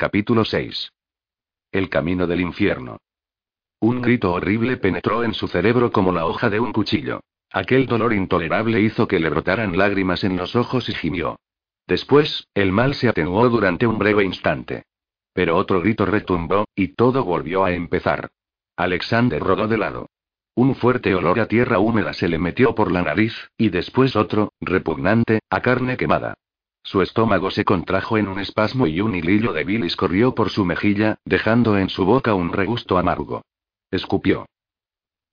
Capítulo 6. El camino del infierno. Un grito horrible penetró en su cerebro como la hoja de un cuchillo. Aquel dolor intolerable hizo que le brotaran lágrimas en los ojos y gimió. Después, el mal se atenuó durante un breve instante. Pero otro grito retumbó, y todo volvió a empezar. Alexander rodó de lado. Un fuerte olor a tierra húmeda se le metió por la nariz, y después otro, repugnante, a carne quemada. Su estómago se contrajo en un espasmo y un hilillo de bilis corrió por su mejilla, dejando en su boca un regusto amargo. Escupió.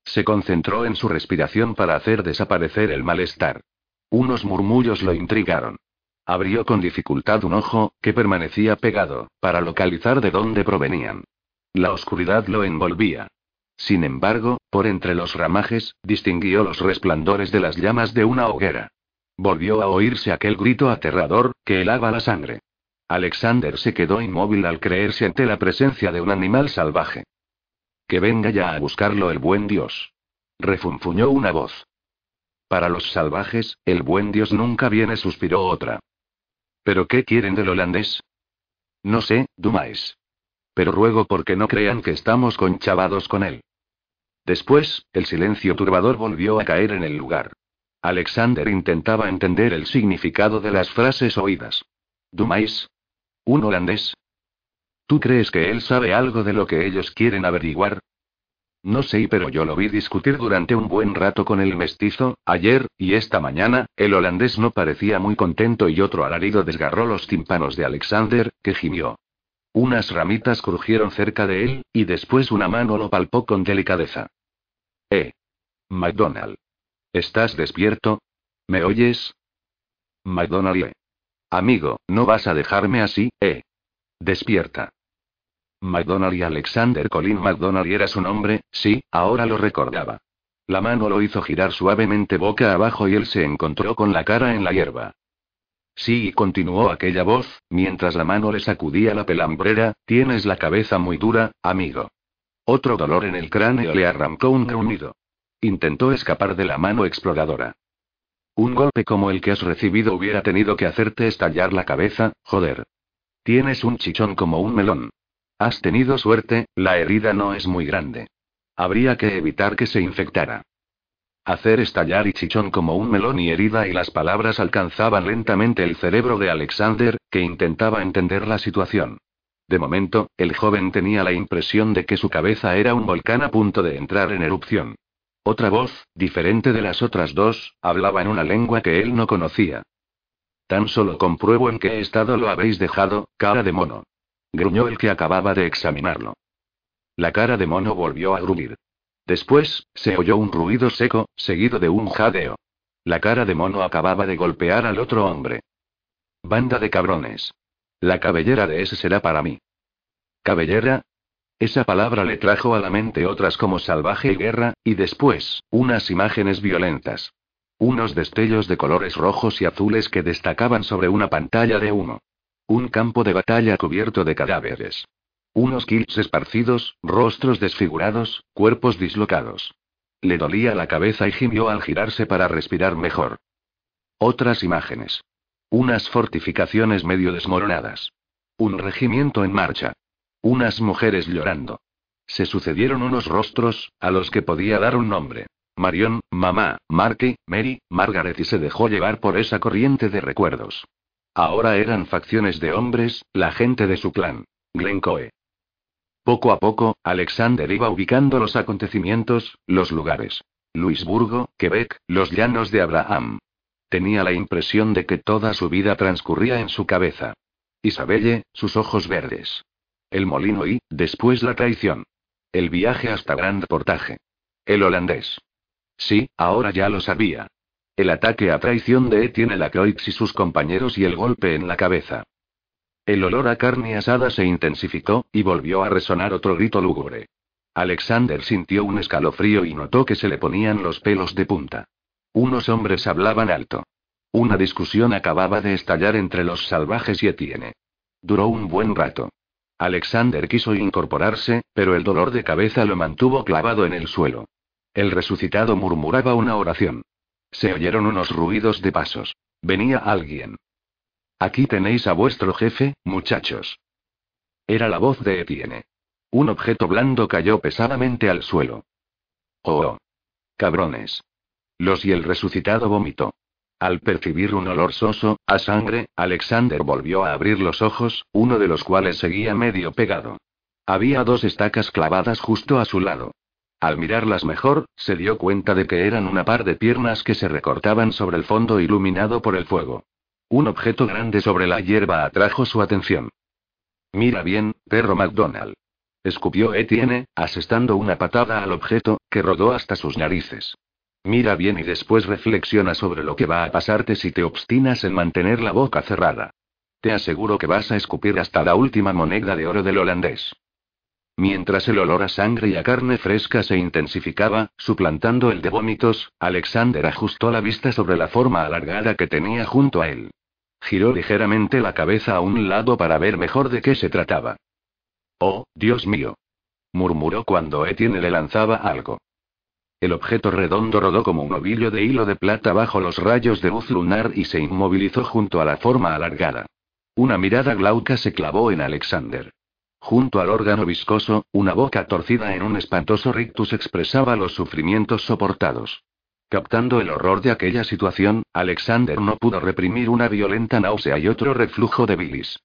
Se concentró en su respiración para hacer desaparecer el malestar. Unos murmullos lo intrigaron. Abrió con dificultad un ojo, que permanecía pegado, para localizar de dónde provenían. La oscuridad lo envolvía. Sin embargo, por entre los ramajes, distinguió los resplandores de las llamas de una hoguera. Volvió a oírse aquel grito aterrador, que helaba la sangre. Alexander se quedó inmóvil al creerse ante la presencia de un animal salvaje. Que venga ya a buscarlo el buen Dios. Refunfuñó una voz. Para los salvajes, el buen Dios nunca viene, suspiró otra. ¿Pero qué quieren del holandés? No sé, Dumais. Pero ruego porque no crean que estamos conchavados con él. Después, el silencio turbador volvió a caer en el lugar. Alexander intentaba entender el significado de las frases oídas. Dumais. ¿Un holandés? ¿Tú crees que él sabe algo de lo que ellos quieren averiguar? No sé, pero yo lo vi discutir durante un buen rato con el mestizo, ayer, y esta mañana, el holandés no parecía muy contento y otro alarido desgarró los tímpanos de Alexander, que gimió. Unas ramitas crujieron cerca de él, y después una mano lo palpó con delicadeza. Eh. McDonald. ¿Estás despierto? ¿Me oyes? McDonald. Amigo, no vas a dejarme así, eh. Despierta. McDonald y Alexander Colin McDonald era su nombre, sí, ahora lo recordaba. La mano lo hizo girar suavemente boca abajo y él se encontró con la cara en la hierba. Sí, continuó aquella voz, mientras la mano le sacudía la pelambrera, tienes la cabeza muy dura, amigo. Otro dolor en el cráneo le arrancó un gruñido. Intentó escapar de la mano exploradora. Un golpe como el que has recibido hubiera tenido que hacerte estallar la cabeza, joder. Tienes un chichón como un melón. Has tenido suerte, la herida no es muy grande. Habría que evitar que se infectara. Hacer estallar y chichón como un melón y herida y las palabras alcanzaban lentamente el cerebro de Alexander, que intentaba entender la situación. De momento, el joven tenía la impresión de que su cabeza era un volcán a punto de entrar en erupción. Otra voz, diferente de las otras dos, hablaba en una lengua que él no conocía. Tan solo compruebo en qué estado lo habéis dejado, cara de mono gruñó el que acababa de examinarlo. La cara de mono volvió a gruñir. Después, se oyó un ruido seco, seguido de un jadeo. La cara de mono acababa de golpear al otro hombre. Banda de cabrones. La cabellera de ese será para mí. ¿Cabellera? Esa palabra le trajo a la mente otras como salvaje y guerra, y después, unas imágenes violentas. Unos destellos de colores rojos y azules que destacaban sobre una pantalla de humo. Un campo de batalla cubierto de cadáveres. Unos kills esparcidos, rostros desfigurados, cuerpos dislocados. Le dolía la cabeza y gimió al girarse para respirar mejor. Otras imágenes. Unas fortificaciones medio desmoronadas. Un regimiento en marcha. Unas mujeres llorando. Se sucedieron unos rostros, a los que podía dar un nombre. Marion, mamá, Marty, Mary, Margaret y se dejó llevar por esa corriente de recuerdos. Ahora eran facciones de hombres, la gente de su clan. Glencoe. Poco a poco, Alexander iba ubicando los acontecimientos, los lugares. Luisburgo, Quebec, los llanos de Abraham. Tenía la impresión de que toda su vida transcurría en su cabeza. Isabelle, sus ojos verdes. El molino y, después la traición. El viaje hasta Grand Portage. El holandés. Sí, ahora ya lo sabía. El ataque a traición de Etienne Lacroix y sus compañeros y el golpe en la cabeza. El olor a carne asada se intensificó, y volvió a resonar otro grito lúgubre. Alexander sintió un escalofrío y notó que se le ponían los pelos de punta. Unos hombres hablaban alto. Una discusión acababa de estallar entre los salvajes y Etienne. Duró un buen rato. Alexander quiso incorporarse, pero el dolor de cabeza lo mantuvo clavado en el suelo. El resucitado murmuraba una oración. Se oyeron unos ruidos de pasos. Venía alguien. Aquí tenéis a vuestro jefe, muchachos. Era la voz de Etienne. Un objeto blando cayó pesadamente al suelo. Oh. Cabrones. Los y el resucitado vomitó. Al percibir un olor soso, a sangre, Alexander volvió a abrir los ojos, uno de los cuales seguía medio pegado. Había dos estacas clavadas justo a su lado. Al mirarlas mejor, se dio cuenta de que eran una par de piernas que se recortaban sobre el fondo iluminado por el fuego. Un objeto grande sobre la hierba atrajo su atención. Mira bien, perro McDonald. Escupió Etienne, asestando una patada al objeto, que rodó hasta sus narices. Mira bien y después reflexiona sobre lo que va a pasarte si te obstinas en mantener la boca cerrada. Te aseguro que vas a escupir hasta la última moneda de oro del holandés. Mientras el olor a sangre y a carne fresca se intensificaba, suplantando el de vómitos, Alexander ajustó la vista sobre la forma alargada que tenía junto a él. Giró ligeramente la cabeza a un lado para ver mejor de qué se trataba. Oh, Dios mío. murmuró cuando Etienne le lanzaba algo. El objeto redondo rodó como un ovillo de hilo de plata bajo los rayos de luz lunar y se inmovilizó junto a la forma alargada. Una mirada glauca se clavó en Alexander. Junto al órgano viscoso, una boca torcida en un espantoso rictus expresaba los sufrimientos soportados. Captando el horror de aquella situación, Alexander no pudo reprimir una violenta náusea y otro reflujo de bilis.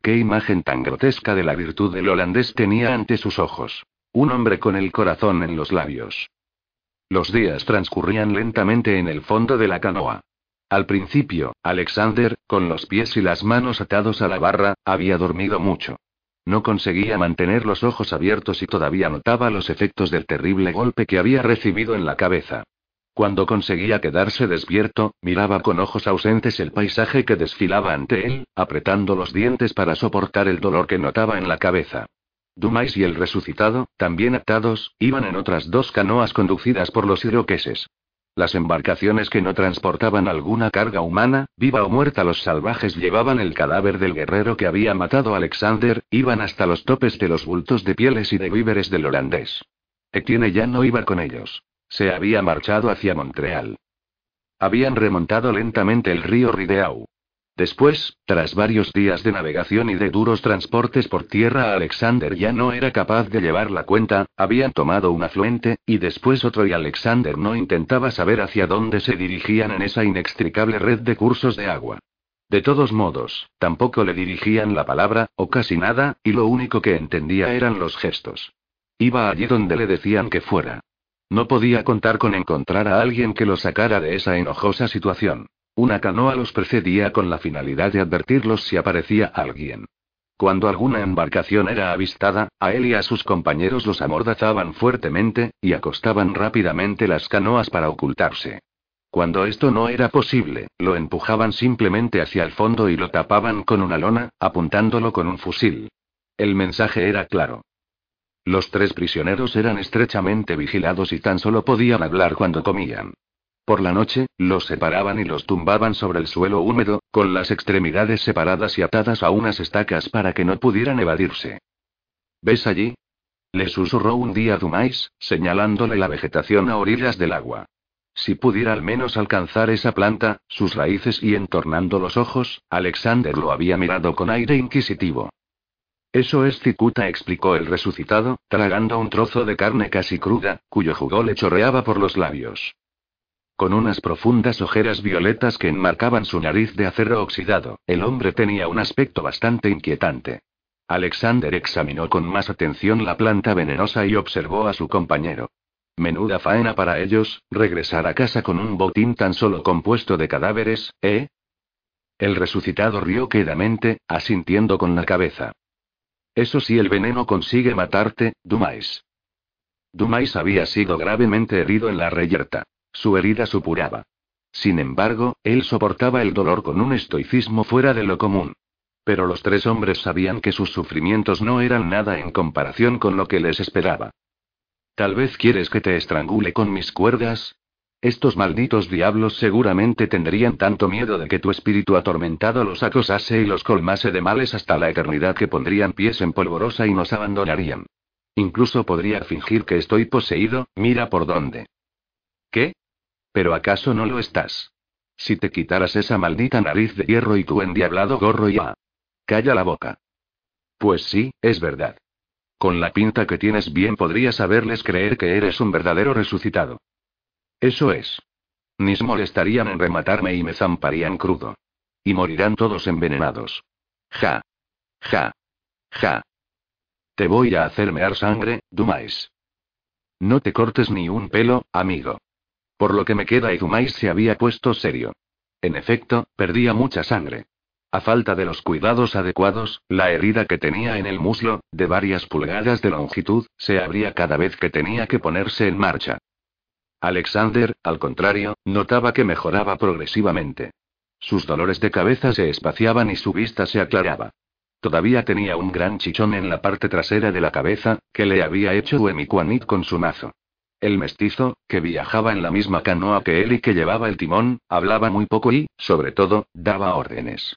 Qué imagen tan grotesca de la virtud del holandés tenía ante sus ojos. Un hombre con el corazón en los labios. Los días transcurrían lentamente en el fondo de la canoa. Al principio, Alexander, con los pies y las manos atados a la barra, había dormido mucho. No conseguía mantener los ojos abiertos y todavía notaba los efectos del terrible golpe que había recibido en la cabeza. Cuando conseguía quedarse despierto, miraba con ojos ausentes el paisaje que desfilaba ante él, apretando los dientes para soportar el dolor que notaba en la cabeza. Dumais y el resucitado, también atados, iban en otras dos canoas conducidas por los iroqueses. Las embarcaciones que no transportaban alguna carga humana, viva o muerta, los salvajes llevaban el cadáver del guerrero que había matado a Alexander, iban hasta los topes de los bultos de pieles y de víveres del holandés. Etienne ya no iba con ellos. Se había marchado hacia Montreal. Habían remontado lentamente el río Rideau. Después, tras varios días de navegación y de duros transportes por tierra, Alexander ya no era capaz de llevar la cuenta, habían tomado un afluente, y después otro y Alexander no intentaba saber hacia dónde se dirigían en esa inextricable red de cursos de agua. De todos modos, tampoco le dirigían la palabra, o casi nada, y lo único que entendía eran los gestos. Iba allí donde le decían que fuera. No podía contar con encontrar a alguien que lo sacara de esa enojosa situación. Una canoa los precedía con la finalidad de advertirlos si aparecía alguien. Cuando alguna embarcación era avistada, a él y a sus compañeros los amordazaban fuertemente, y acostaban rápidamente las canoas para ocultarse. Cuando esto no era posible, lo empujaban simplemente hacia el fondo y lo tapaban con una lona, apuntándolo con un fusil. El mensaje era claro. Los tres prisioneros eran estrechamente vigilados y tan solo podían hablar cuando comían. Por la noche, los separaban y los tumbaban sobre el suelo húmedo, con las extremidades separadas y atadas a unas estacas para que no pudieran evadirse. ¿Ves allí? Le susurró un día Dumais, señalándole la vegetación a orillas del agua. Si pudiera al menos alcanzar esa planta, sus raíces y entornando los ojos, Alexander lo había mirado con aire inquisitivo. Eso es cicuta, explicó el resucitado, tragando un trozo de carne casi cruda, cuyo jugo le chorreaba por los labios. Con unas profundas ojeras violetas que enmarcaban su nariz de acero oxidado, el hombre tenía un aspecto bastante inquietante. Alexander examinó con más atención la planta venenosa y observó a su compañero. Menuda faena para ellos, regresar a casa con un botín tan solo compuesto de cadáveres, ¿eh? El resucitado rió quedamente, asintiendo con la cabeza. Eso sí, el veneno consigue matarte, Dumais. Dumais había sido gravemente herido en la reyerta. Su herida supuraba. Sin embargo, él soportaba el dolor con un estoicismo fuera de lo común. Pero los tres hombres sabían que sus sufrimientos no eran nada en comparación con lo que les esperaba. Tal vez quieres que te estrangule con mis cuerdas. Estos malditos diablos seguramente tendrían tanto miedo de que tu espíritu atormentado los acosase y los colmase de males hasta la eternidad que pondrían pies en polvorosa y nos abandonarían. Incluso podría fingir que estoy poseído, mira por dónde. ¿Qué? ¿Pero acaso no lo estás? Si te quitaras esa maldita nariz de hierro y tu endiablado gorro ya. Calla la boca. Pues sí, es verdad. Con la pinta que tienes bien podrías haberles creer que eres un verdadero resucitado. Eso es. Ni molestarían en rematarme y me zamparían crudo. Y morirán todos envenenados. Ja. Ja. Ja. Te voy a hacer mear sangre, Dumais. No te cortes ni un pelo, amigo. Por lo que me queda y Dumais se había puesto serio. En efecto, perdía mucha sangre. A falta de los cuidados adecuados, la herida que tenía en el muslo, de varias pulgadas de longitud, se abría cada vez que tenía que ponerse en marcha. Alexander, al contrario, notaba que mejoraba progresivamente. Sus dolores de cabeza se espaciaban y su vista se aclaraba. Todavía tenía un gran chichón en la parte trasera de la cabeza, que le había hecho Uemiquanit con su mazo. El mestizo, que viajaba en la misma canoa que él y que llevaba el timón, hablaba muy poco y, sobre todo, daba órdenes.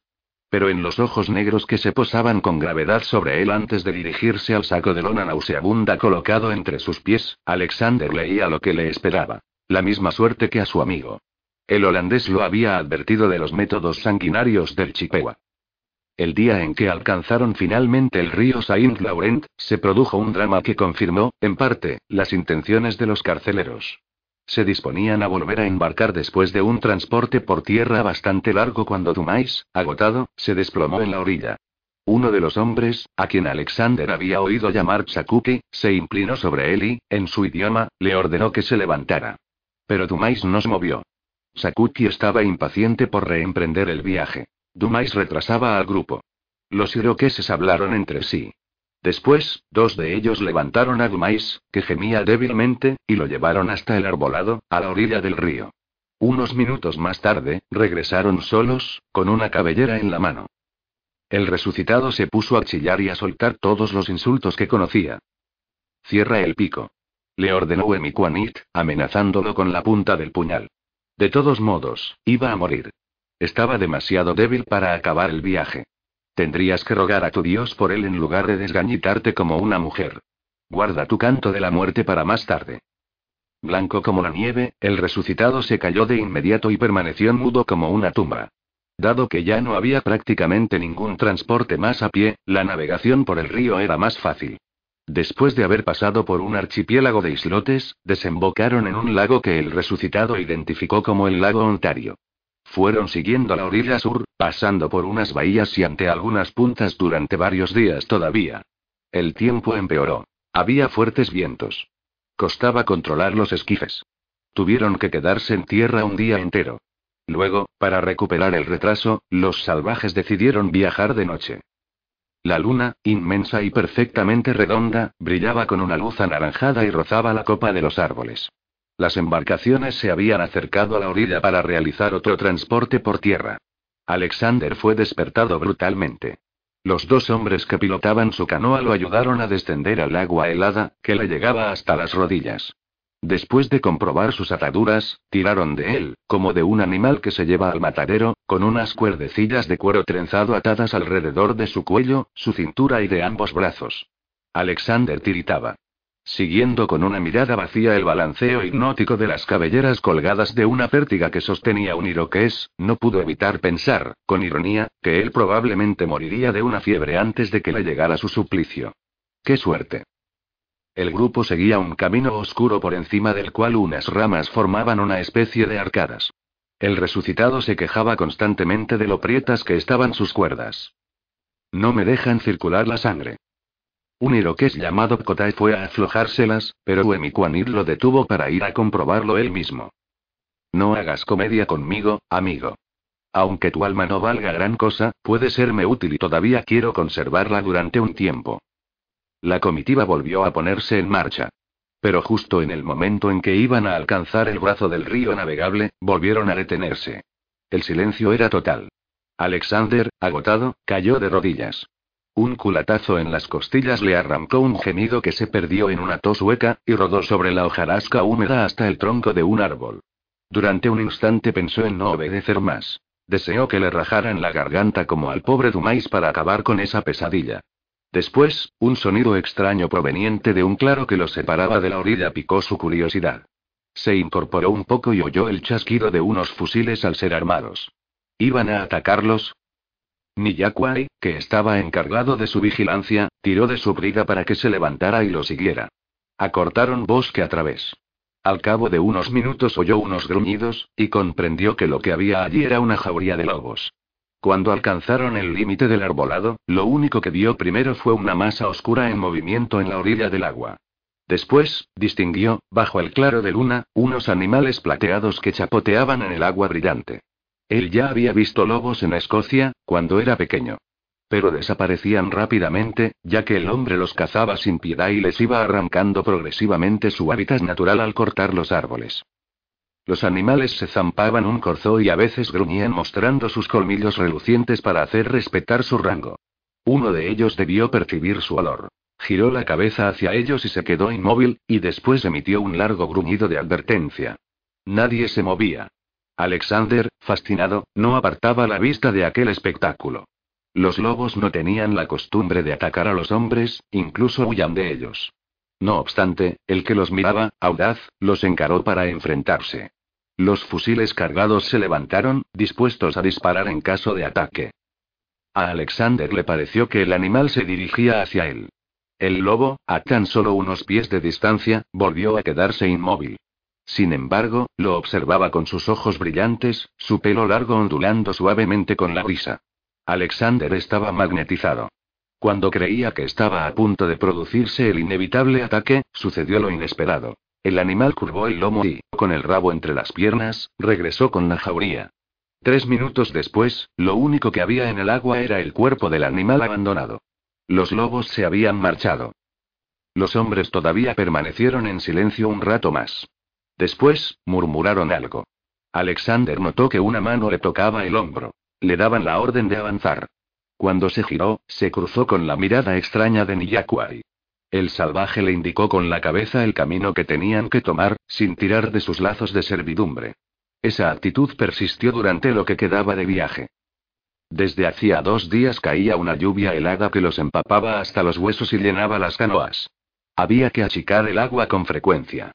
Pero en los ojos negros que se posaban con gravedad sobre él antes de dirigirse al saco de lona nauseabunda colocado entre sus pies, Alexander leía lo que le esperaba. La misma suerte que a su amigo. El holandés lo había advertido de los métodos sanguinarios del Chippewa. El día en que alcanzaron finalmente el río Saint Laurent, se produjo un drama que confirmó, en parte, las intenciones de los carceleros. Se disponían a volver a embarcar después de un transporte por tierra bastante largo cuando Dumais, agotado, se desplomó en la orilla. Uno de los hombres, a quien Alexander había oído llamar Chakuki, se inclinó sobre él y, en su idioma, le ordenó que se levantara. Pero Dumais no se movió. Sakuki estaba impaciente por reemprender el viaje. Dumais retrasaba al grupo. Los iroqueses hablaron entre sí. Después, dos de ellos levantaron a Dumais, que gemía débilmente, y lo llevaron hasta el arbolado, a la orilla del río. Unos minutos más tarde, regresaron solos, con una cabellera en la mano. El resucitado se puso a chillar y a soltar todos los insultos que conocía. Cierra el pico. Le ordenó Emiquanit, amenazándolo con la punta del puñal. De todos modos, iba a morir. Estaba demasiado débil para acabar el viaje. Tendrías que rogar a tu Dios por él en lugar de desgañitarte como una mujer. Guarda tu canto de la muerte para más tarde. Blanco como la nieve, el resucitado se cayó de inmediato y permaneció mudo como una tumba. Dado que ya no había prácticamente ningún transporte más a pie, la navegación por el río era más fácil. Después de haber pasado por un archipiélago de islotes, desembocaron en un lago que el resucitado identificó como el lago Ontario. Fueron siguiendo la orilla sur, pasando por unas bahías y ante algunas puntas durante varios días todavía. El tiempo empeoró. Había fuertes vientos. Costaba controlar los esquifes. Tuvieron que quedarse en tierra un día entero. Luego, para recuperar el retraso, los salvajes decidieron viajar de noche. La luna, inmensa y perfectamente redonda, brillaba con una luz anaranjada y rozaba la copa de los árboles. Las embarcaciones se habían acercado a la orilla para realizar otro transporte por tierra. Alexander fue despertado brutalmente. Los dos hombres que pilotaban su canoa lo ayudaron a descender al agua helada, que le llegaba hasta las rodillas. Después de comprobar sus ataduras, tiraron de él, como de un animal que se lleva al matadero, con unas cuerdecillas de cuero trenzado atadas alrededor de su cuello, su cintura y de ambos brazos. Alexander tiritaba. Siguiendo con una mirada vacía el balanceo hipnótico de las cabelleras colgadas de una pértiga que sostenía un iroqués, no pudo evitar pensar, con ironía, que él probablemente moriría de una fiebre antes de que le llegara su suplicio. ¡Qué suerte! El grupo seguía un camino oscuro por encima del cual unas ramas formaban una especie de arcadas. El resucitado se quejaba constantemente de lo prietas que estaban sus cuerdas. No me dejan circular la sangre. Un iroqués llamado Kotai fue a aflojárselas, pero Uemikuanir lo detuvo para ir a comprobarlo él mismo. No hagas comedia conmigo, amigo. Aunque tu alma no valga gran cosa, puede serme útil y todavía quiero conservarla durante un tiempo. La comitiva volvió a ponerse en marcha. Pero justo en el momento en que iban a alcanzar el brazo del río navegable, volvieron a detenerse. El silencio era total. Alexander, agotado, cayó de rodillas. Un culatazo en las costillas le arrancó un gemido que se perdió en una tos hueca, y rodó sobre la hojarasca húmeda hasta el tronco de un árbol. Durante un instante pensó en no obedecer más. Deseó que le rajaran la garganta como al pobre Dumais para acabar con esa pesadilla. Después, un sonido extraño proveniente de un claro que lo separaba de la orilla picó su curiosidad. Se incorporó un poco y oyó el chasquido de unos fusiles al ser armados. ¿Iban a atacarlos? Niyakuai, que estaba encargado de su vigilancia, tiró de su briga para que se levantara y lo siguiera. Acortaron bosque a través. Al cabo de unos minutos oyó unos gruñidos, y comprendió que lo que había allí era una jauría de lobos. Cuando alcanzaron el límite del arbolado, lo único que vio primero fue una masa oscura en movimiento en la orilla del agua. Después, distinguió, bajo el claro de luna, unos animales plateados que chapoteaban en el agua brillante. Él ya había visto lobos en Escocia, cuando era pequeño. Pero desaparecían rápidamente, ya que el hombre los cazaba sin piedad y les iba arrancando progresivamente su hábitat natural al cortar los árboles. Los animales se zampaban un corzo y a veces gruñían mostrando sus colmillos relucientes para hacer respetar su rango. Uno de ellos debió percibir su olor. Giró la cabeza hacia ellos y se quedó inmóvil, y después emitió un largo gruñido de advertencia. Nadie se movía. Alexander, fascinado, no apartaba la vista de aquel espectáculo. Los lobos no tenían la costumbre de atacar a los hombres, incluso huían de ellos. No obstante, el que los miraba, audaz, los encaró para enfrentarse. Los fusiles cargados se levantaron, dispuestos a disparar en caso de ataque. A Alexander le pareció que el animal se dirigía hacia él. El lobo, a tan solo unos pies de distancia, volvió a quedarse inmóvil. Sin embargo, lo observaba con sus ojos brillantes, su pelo largo ondulando suavemente con la brisa. Alexander estaba magnetizado. Cuando creía que estaba a punto de producirse el inevitable ataque, sucedió lo inesperado. El animal curvó el lomo y, con el rabo entre las piernas, regresó con la jauría. Tres minutos después, lo único que había en el agua era el cuerpo del animal abandonado. Los lobos se habían marchado. Los hombres todavía permanecieron en silencio un rato más. Después, murmuraron algo. Alexander notó que una mano le tocaba el hombro. Le daban la orden de avanzar. Cuando se giró, se cruzó con la mirada extraña de Niyakuai. El salvaje le indicó con la cabeza el camino que tenían que tomar, sin tirar de sus lazos de servidumbre. Esa actitud persistió durante lo que quedaba de viaje. Desde hacía dos días caía una lluvia helada que los empapaba hasta los huesos y llenaba las canoas. Había que achicar el agua con frecuencia.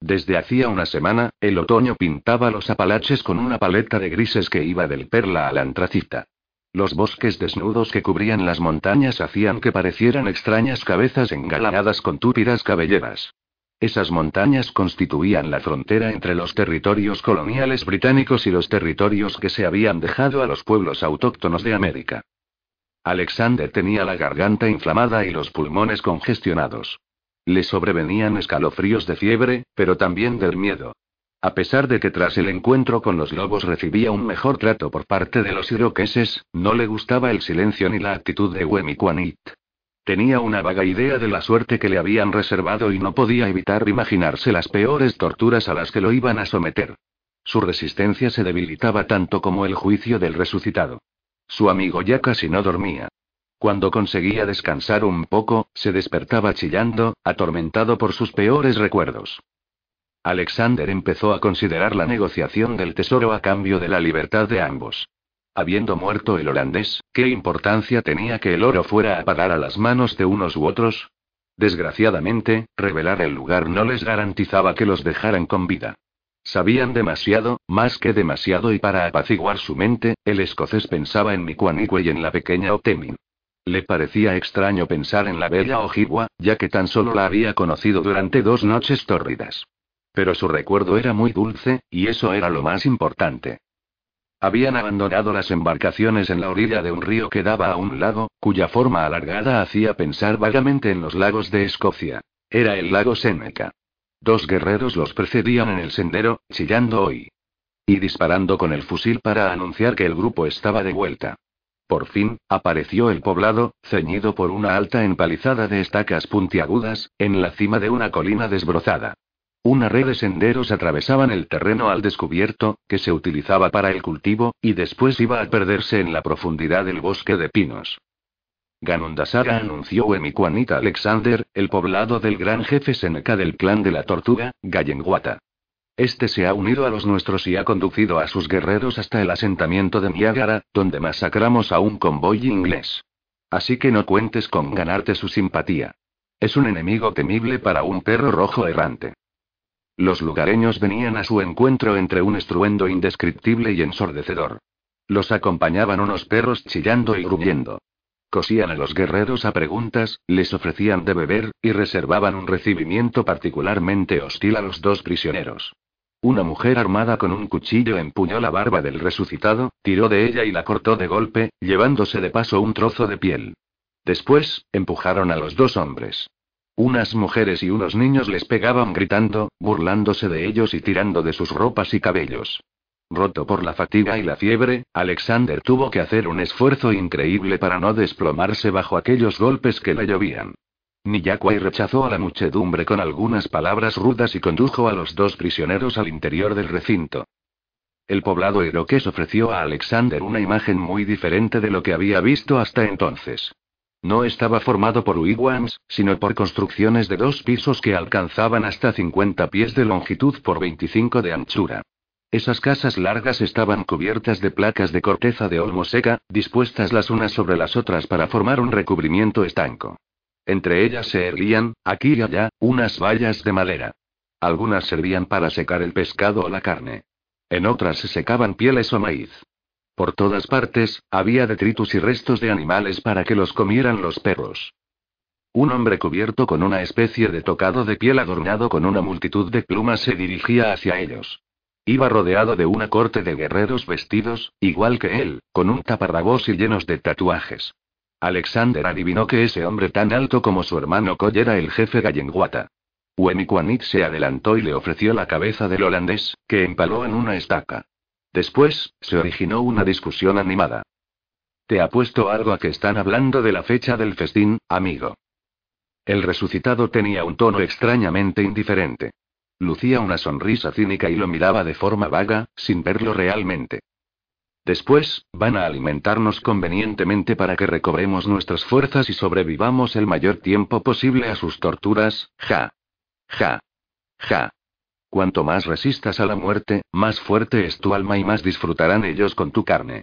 Desde hacía una semana, el otoño pintaba los apalaches con una paleta de grises que iba del perla al antracita. Los bosques desnudos que cubrían las montañas hacían que parecieran extrañas cabezas engalanadas con túpidas cabelleras. Esas montañas constituían la frontera entre los territorios coloniales británicos y los territorios que se habían dejado a los pueblos autóctonos de América. Alexander tenía la garganta inflamada y los pulmones congestionados. Le sobrevenían escalofríos de fiebre, pero también del miedo. A pesar de que tras el encuentro con los lobos recibía un mejor trato por parte de los iroqueses, no le gustaba el silencio ni la actitud de Wemikwanit. Tenía una vaga idea de la suerte que le habían reservado y no podía evitar imaginarse las peores torturas a las que lo iban a someter. Su resistencia se debilitaba tanto como el juicio del resucitado. Su amigo ya casi no dormía. Cuando conseguía descansar un poco, se despertaba chillando, atormentado por sus peores recuerdos. Alexander empezó a considerar la negociación del tesoro a cambio de la libertad de ambos. Habiendo muerto el holandés, ¿qué importancia tenía que el oro fuera a parar a las manos de unos u otros? Desgraciadamente, revelar el lugar no les garantizaba que los dejaran con vida. Sabían demasiado, más que demasiado y para apaciguar su mente, el escocés pensaba en Mikuanikwe y en la pequeña Otemin. Le parecía extraño pensar en la bella Ojibwa, ya que tan solo la había conocido durante dos noches tórridas. Pero su recuerdo era muy dulce, y eso era lo más importante. Habían abandonado las embarcaciones en la orilla de un río que daba a un lago, cuya forma alargada hacía pensar vagamente en los lagos de Escocia. Era el lago Seneca. Dos guerreros los precedían en el sendero, chillando hoy. Y disparando con el fusil para anunciar que el grupo estaba de vuelta. Por fin, apareció el poblado, ceñido por una alta empalizada de estacas puntiagudas, en la cima de una colina desbrozada. Una red de senderos atravesaban el terreno al descubierto, que se utilizaba para el cultivo, y después iba a perderse en la profundidad del bosque de pinos. Ganondasara anunció Emikuanita Alexander, el poblado del gran jefe Seneca del clan de la tortuga, Gallenguata. Este se ha unido a los nuestros y ha conducido a sus guerreros hasta el asentamiento de Niágara, donde masacramos a un convoy inglés. Así que no cuentes con ganarte su simpatía. Es un enemigo temible para un perro rojo errante. Los lugareños venían a su encuentro entre un estruendo indescriptible y ensordecedor. Los acompañaban unos perros chillando y gruñendo. Cosían a los guerreros a preguntas, les ofrecían de beber, y reservaban un recibimiento particularmente hostil a los dos prisioneros. Una mujer armada con un cuchillo empuñó la barba del resucitado, tiró de ella y la cortó de golpe, llevándose de paso un trozo de piel. Después, empujaron a los dos hombres. Unas mujeres y unos niños les pegaban gritando, burlándose de ellos y tirando de sus ropas y cabellos. Roto por la fatiga y la fiebre, Alexander tuvo que hacer un esfuerzo increíble para no desplomarse bajo aquellos golpes que le llovían. Niyakwai rechazó a la muchedumbre con algunas palabras rudas y condujo a los dos prisioneros al interior del recinto. El poblado iroqués ofreció a Alexander una imagen muy diferente de lo que había visto hasta entonces. No estaba formado por wigwams, sino por construcciones de dos pisos que alcanzaban hasta 50 pies de longitud por 25 de anchura. Esas casas largas estaban cubiertas de placas de corteza de olmo seca, dispuestas las unas sobre las otras para formar un recubrimiento estanco. Entre ellas se erguían, aquí y allá, unas vallas de madera. Algunas servían para secar el pescado o la carne. En otras se secaban pieles o maíz. Por todas partes, había detritus y restos de animales para que los comieran los perros. Un hombre cubierto con una especie de tocado de piel adornado con una multitud de plumas se dirigía hacia ellos. Iba rodeado de una corte de guerreros vestidos, igual que él, con un taparrabos y llenos de tatuajes. Alexander adivinó que ese hombre tan alto como su hermano Coll era el jefe Gallenguata. Wemikwanit se adelantó y le ofreció la cabeza del holandés, que empaló en una estaca. Después, se originó una discusión animada. Te apuesto algo a que están hablando de la fecha del festín, amigo. El resucitado tenía un tono extrañamente indiferente. Lucía una sonrisa cínica y lo miraba de forma vaga, sin verlo realmente. Después, van a alimentarnos convenientemente para que recobremos nuestras fuerzas y sobrevivamos el mayor tiempo posible a sus torturas, ja. Ja. Ja. Cuanto más resistas a la muerte, más fuerte es tu alma y más disfrutarán ellos con tu carne.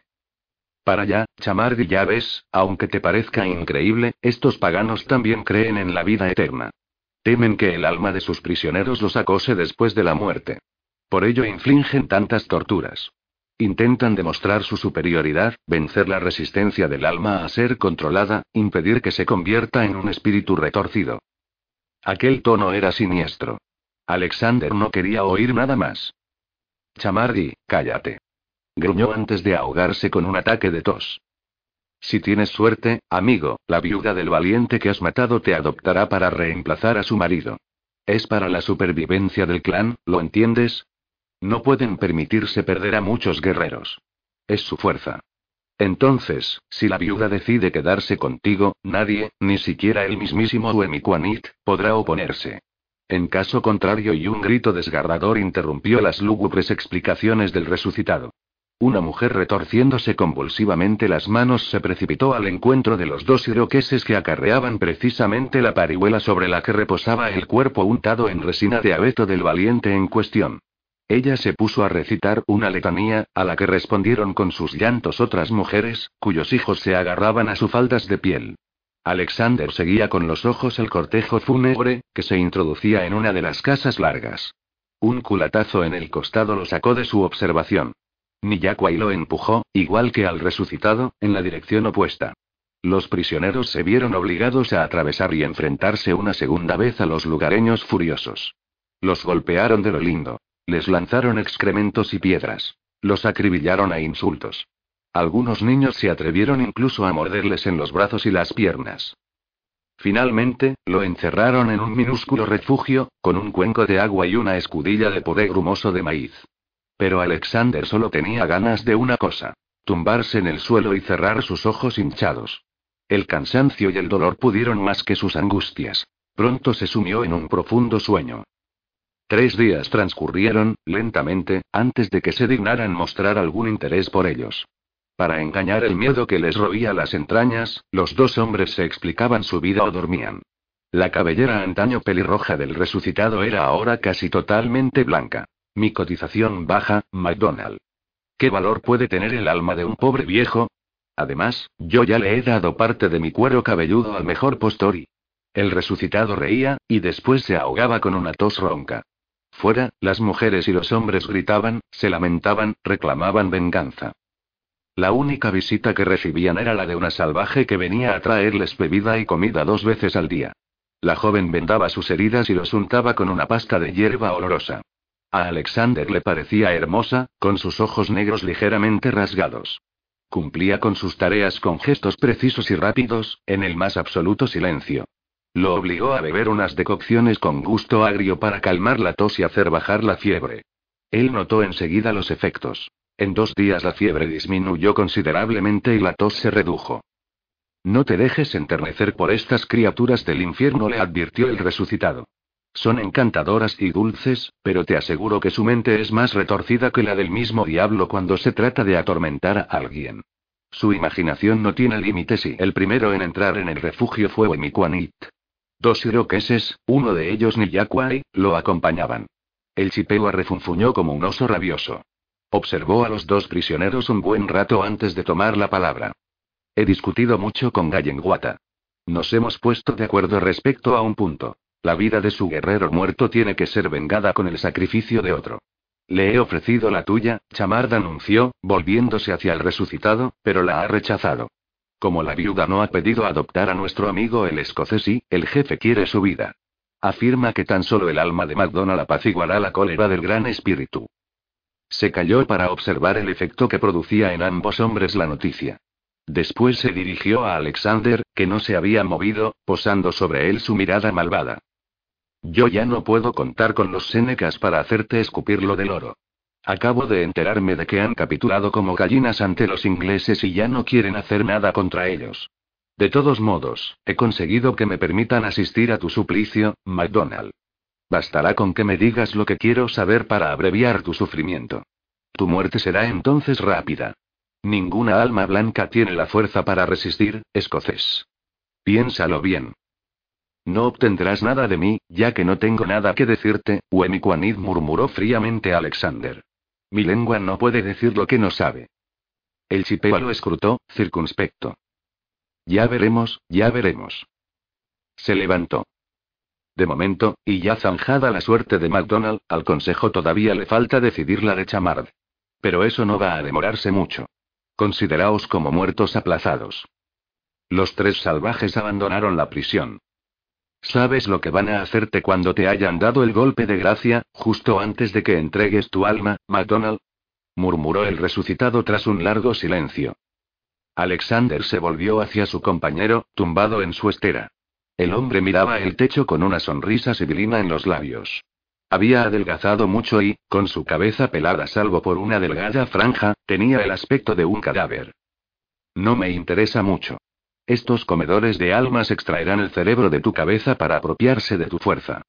Para allá, Chamardi ya ves, aunque te parezca increíble, estos paganos también creen en la vida eterna. Temen que el alma de sus prisioneros los acose después de la muerte. Por ello infligen tantas torturas. Intentan demostrar su superioridad, vencer la resistencia del alma a ser controlada, impedir que se convierta en un espíritu retorcido. Aquel tono era siniestro. Alexander no quería oír nada más. Chamardi, cállate. Gruñó antes de ahogarse con un ataque de tos. Si tienes suerte, amigo, la viuda del valiente que has matado te adoptará para reemplazar a su marido. Es para la supervivencia del clan, ¿lo entiendes? No pueden permitirse perder a muchos guerreros. Es su fuerza. Entonces, si la viuda decide quedarse contigo, nadie, ni siquiera el mismísimo Uemikuanit, podrá oponerse. En caso contrario, y un grito desgarrador interrumpió las lúgubres explicaciones del resucitado. Una mujer retorciéndose convulsivamente las manos se precipitó al encuentro de los dos iroqueses que acarreaban precisamente la parihuela sobre la que reposaba el cuerpo untado en resina de abeto del valiente en cuestión. Ella se puso a recitar una letanía, a la que respondieron con sus llantos otras mujeres, cuyos hijos se agarraban a sus faldas de piel. Alexander seguía con los ojos el cortejo fúnebre, que se introducía en una de las casas largas. Un culatazo en el costado lo sacó de su observación. Niyakwai lo empujó, igual que al resucitado, en la dirección opuesta. Los prisioneros se vieron obligados a atravesar y enfrentarse una segunda vez a los lugareños furiosos. Los golpearon de lo lindo. Les lanzaron excrementos y piedras. Los acribillaron a insultos. Algunos niños se atrevieron incluso a morderles en los brazos y las piernas. Finalmente, lo encerraron en un minúsculo refugio, con un cuenco de agua y una escudilla de poder grumoso de maíz. Pero Alexander solo tenía ganas de una cosa. Tumbarse en el suelo y cerrar sus ojos hinchados. El cansancio y el dolor pudieron más que sus angustias. Pronto se sumió en un profundo sueño. Tres días transcurrieron, lentamente, antes de que se dignaran mostrar algún interés por ellos. Para engañar el miedo que les roía las entrañas, los dos hombres se explicaban su vida o dormían. La cabellera antaño pelirroja del resucitado era ahora casi totalmente blanca. Mi cotización baja, McDonald. ¿Qué valor puede tener el alma de un pobre viejo? Además, yo ya le he dado parte de mi cuero cabelludo al mejor postori. El resucitado reía, y después se ahogaba con una tos ronca. Fuera, las mujeres y los hombres gritaban, se lamentaban, reclamaban venganza. La única visita que recibían era la de una salvaje que venía a traerles bebida y comida dos veces al día. La joven vendaba sus heridas y los untaba con una pasta de hierba olorosa. A Alexander le parecía hermosa, con sus ojos negros ligeramente rasgados. Cumplía con sus tareas con gestos precisos y rápidos, en el más absoluto silencio. Lo obligó a beber unas decocciones con gusto agrio para calmar la tos y hacer bajar la fiebre. Él notó enseguida los efectos. En dos días la fiebre disminuyó considerablemente y la tos se redujo. No te dejes enternecer por estas criaturas del infierno, le advirtió el resucitado. Son encantadoras y dulces, pero te aseguro que su mente es más retorcida que la del mismo diablo cuando se trata de atormentar a alguien. Su imaginación no tiene límites y el primero en entrar en el refugio fue Wemikwanit. Dos iroqueses, uno de ellos Niyakwai, lo acompañaban. El chipeo refunfuñó como un oso rabioso. Observó a los dos prisioneros un buen rato antes de tomar la palabra. He discutido mucho con Gallenguata. Nos hemos puesto de acuerdo respecto a un punto. La vida de su guerrero muerto tiene que ser vengada con el sacrificio de otro. Le he ofrecido la tuya, Chamard anunció, volviéndose hacia el resucitado, pero la ha rechazado. Como la viuda no ha pedido adoptar a nuestro amigo el escocés y, el jefe quiere su vida. Afirma que tan solo el alma de MacDonald apaciguará la cólera del gran espíritu. Se calló para observar el efecto que producía en ambos hombres la noticia. Después se dirigió a Alexander, que no se había movido, posando sobre él su mirada malvada. Yo ya no puedo contar con los Senecas para hacerte escupir lo del oro. Acabo de enterarme de que han capitulado como gallinas ante los ingleses y ya no quieren hacer nada contra ellos. De todos modos, he conseguido que me permitan asistir a tu suplicio, MacDonald. Bastará con que me digas lo que quiero saber para abreviar tu sufrimiento. Tu muerte será entonces rápida. Ninguna alma blanca tiene la fuerza para resistir, escocés. Piénsalo bien. No obtendrás nada de mí, ya que no tengo nada que decirte, Wemikwanid murmuró fríamente Alexander. Mi lengua no puede decir lo que no sabe. El chipeo lo escrutó, circunspecto. Ya veremos, ya veremos. Se levantó. De momento, y ya zanjada la suerte de MacDonald, al consejo todavía le falta decidir la de Chamard. Pero eso no va a demorarse mucho. Consideraos como muertos aplazados. Los tres salvajes abandonaron la prisión. ¿Sabes lo que van a hacerte cuando te hayan dado el golpe de gracia, justo antes de que entregues tu alma, MacDonald? murmuró el resucitado tras un largo silencio. Alexander se volvió hacia su compañero, tumbado en su estera. El hombre miraba el techo con una sonrisa sibilina en los labios. Había adelgazado mucho y, con su cabeza pelada salvo por una delgada franja, tenía el aspecto de un cadáver. No me interesa mucho. Estos comedores de almas extraerán el cerebro de tu cabeza para apropiarse de tu fuerza.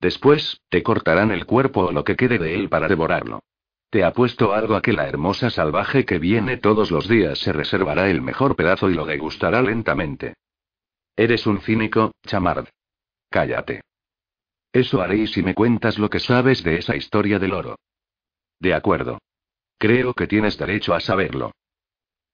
Después, te cortarán el cuerpo o lo que quede de él para devorarlo. Te apuesto algo a que la hermosa salvaje que viene todos los días se reservará el mejor pedazo y lo degustará lentamente. Eres un cínico, Chamard. Cállate. Eso haré si me cuentas lo que sabes de esa historia del oro. De acuerdo. Creo que tienes derecho a saberlo.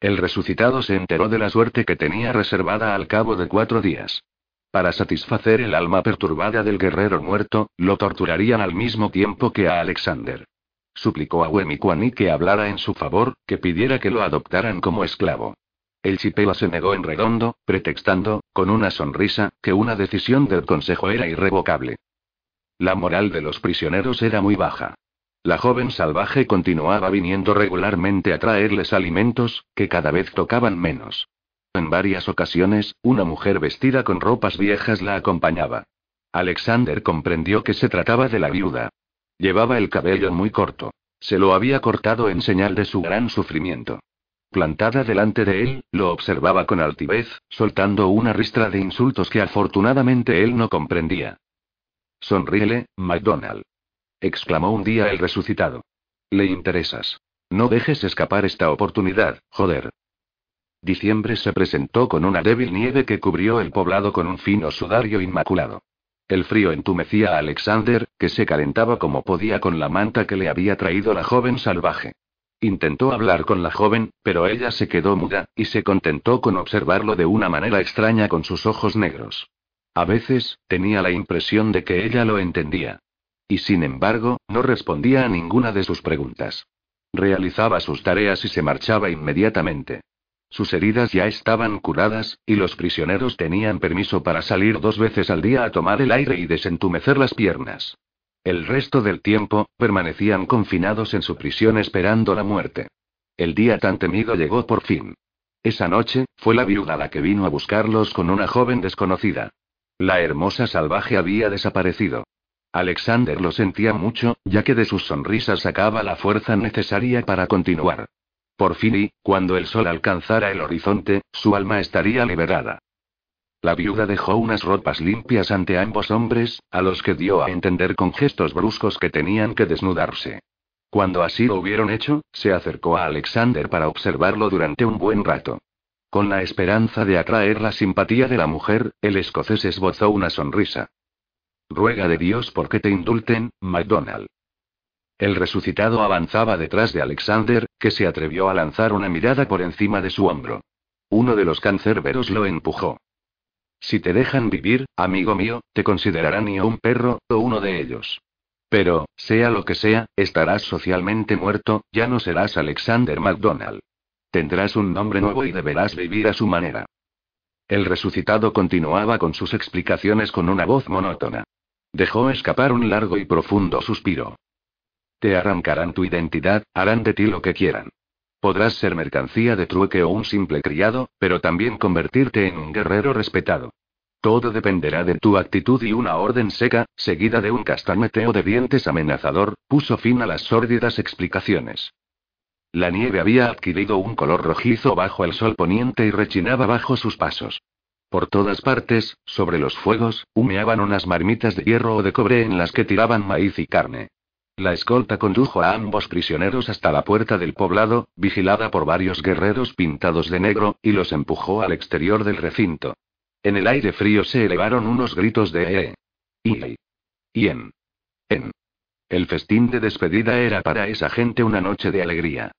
El resucitado se enteró de la suerte que tenía reservada al cabo de cuatro días. Para satisfacer el alma perturbada del guerrero muerto, lo torturarían al mismo tiempo que a Alexander. Suplicó a Wemikwani que hablara en su favor, que pidiera que lo adoptaran como esclavo. El chipela se negó en redondo, pretextando, con una sonrisa, que una decisión del consejo era irrevocable. La moral de los prisioneros era muy baja. La joven salvaje continuaba viniendo regularmente a traerles alimentos, que cada vez tocaban menos. En varias ocasiones, una mujer vestida con ropas viejas la acompañaba. Alexander comprendió que se trataba de la viuda. Llevaba el cabello muy corto. Se lo había cortado en señal de su gran sufrimiento. Plantada delante de él, lo observaba con altivez, soltando una ristra de insultos que afortunadamente él no comprendía. Sonríele, MacDonald exclamó un día el resucitado. Le interesas. No dejes escapar esta oportunidad, joder. Diciembre se presentó con una débil nieve que cubrió el poblado con un fino sudario inmaculado. El frío entumecía a Alexander, que se calentaba como podía con la manta que le había traído la joven salvaje. Intentó hablar con la joven, pero ella se quedó muda, y se contentó con observarlo de una manera extraña con sus ojos negros. A veces, tenía la impresión de que ella lo entendía. Y sin embargo, no respondía a ninguna de sus preguntas. Realizaba sus tareas y se marchaba inmediatamente. Sus heridas ya estaban curadas, y los prisioneros tenían permiso para salir dos veces al día a tomar el aire y desentumecer las piernas. El resto del tiempo, permanecían confinados en su prisión esperando la muerte. El día tan temido llegó por fin. Esa noche, fue la viuda la que vino a buscarlos con una joven desconocida. La hermosa salvaje había desaparecido. Alexander lo sentía mucho, ya que de sus sonrisas sacaba la fuerza necesaria para continuar. Por fin y, cuando el sol alcanzara el horizonte, su alma estaría liberada. La viuda dejó unas ropas limpias ante ambos hombres, a los que dio a entender con gestos bruscos que tenían que desnudarse. Cuando así lo hubieron hecho, se acercó a Alexander para observarlo durante un buen rato. Con la esperanza de atraer la simpatía de la mujer, el escocés esbozó una sonrisa. Ruega de Dios porque te indulten, MacDonald. El resucitado avanzaba detrás de Alexander, que se atrevió a lanzar una mirada por encima de su hombro. Uno de los cancerberos lo empujó. Si te dejan vivir, amigo mío, te considerarán ni un perro, o uno de ellos. Pero, sea lo que sea, estarás socialmente muerto, ya no serás Alexander McDonald. Tendrás un nombre nuevo y deberás vivir a su manera. El resucitado continuaba con sus explicaciones con una voz monótona. Dejó escapar un largo y profundo suspiro. Te arrancarán tu identidad, harán de ti lo que quieran. Podrás ser mercancía de trueque o un simple criado, pero también convertirte en un guerrero respetado. Todo dependerá de tu actitud y una orden seca, seguida de un castañeteo de dientes amenazador, puso fin a las sórdidas explicaciones. La nieve había adquirido un color rojizo bajo el sol poniente y rechinaba bajo sus pasos. Por todas partes, sobre los fuegos, humeaban unas marmitas de hierro o de cobre en las que tiraban maíz y carne. La escolta condujo a ambos prisioneros hasta la puerta del poblado, vigilada por varios guerreros pintados de negro, y los empujó al exterior del recinto. En el aire frío se elevaron unos gritos de E. I. Y en. En. El festín de despedida era para esa gente una noche de alegría.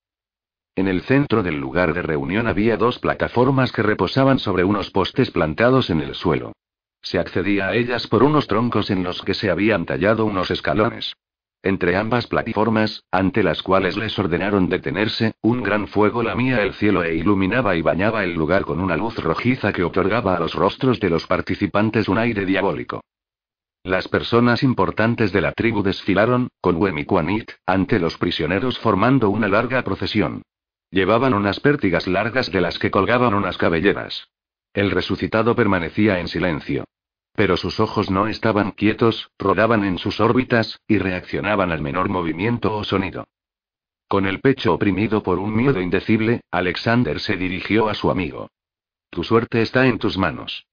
En el centro del lugar de reunión había dos plataformas que reposaban sobre unos postes plantados en el suelo. Se accedía a ellas por unos troncos en los que se habían tallado unos escalones. Entre ambas plataformas, ante las cuales les ordenaron detenerse, un gran fuego lamía el cielo e iluminaba y bañaba el lugar con una luz rojiza que otorgaba a los rostros de los participantes un aire diabólico. Las personas importantes de la tribu desfilaron, con Wemiquanit, ante los prisioneros formando una larga procesión. Llevaban unas pértigas largas de las que colgaban unas cabelleras. El resucitado permanecía en silencio. Pero sus ojos no estaban quietos, rodaban en sus órbitas, y reaccionaban al menor movimiento o sonido. Con el pecho oprimido por un miedo indecible, Alexander se dirigió a su amigo. Tu suerte está en tus manos.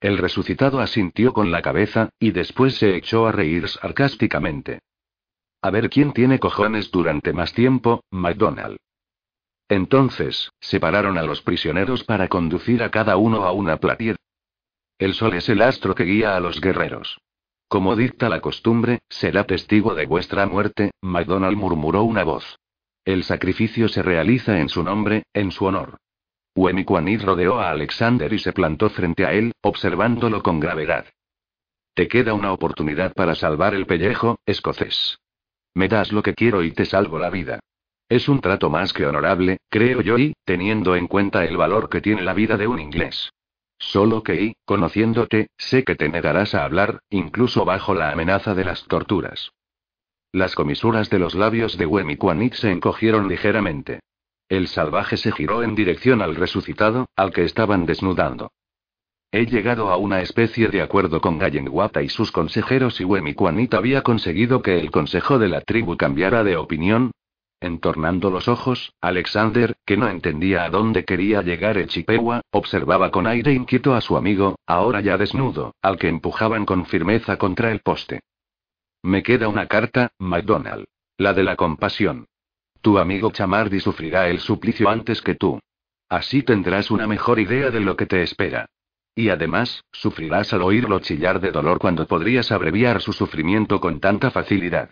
El resucitado asintió con la cabeza, y después se echó a reír sarcásticamente. A ver quién tiene cojones durante más tiempo, McDonald. Entonces, separaron a los prisioneros para conducir a cada uno a una platier el sol es el astro que guía a los guerreros. Como dicta la costumbre, será testigo de vuestra muerte, MacDonald murmuró una voz. El sacrificio se realiza en su nombre, en su honor. Wemiquanid rodeó a Alexander y se plantó frente a él, observándolo con gravedad. Te queda una oportunidad para salvar el pellejo, escocés. Me das lo que quiero y te salvo la vida. Es un trato más que honorable, creo yo, y, teniendo en cuenta el valor que tiene la vida de un inglés. Solo que, conociéndote, sé que te negarás a hablar, incluso bajo la amenaza de las torturas. Las comisuras de los labios de Wemiquanit se encogieron ligeramente. El salvaje se giró en dirección al resucitado, al que estaban desnudando. He llegado a una especie de acuerdo con Gallenguata y sus consejeros y Wemiquanit había conseguido que el consejo de la tribu cambiara de opinión, Entornando los ojos, Alexander, que no entendía a dónde quería llegar el Chippewa, observaba con aire inquieto a su amigo, ahora ya desnudo, al que empujaban con firmeza contra el poste. Me queda una carta, McDonald. La de la compasión. Tu amigo Chamardi sufrirá el suplicio antes que tú. Así tendrás una mejor idea de lo que te espera. Y además, sufrirás al oírlo chillar de dolor cuando podrías abreviar su sufrimiento con tanta facilidad.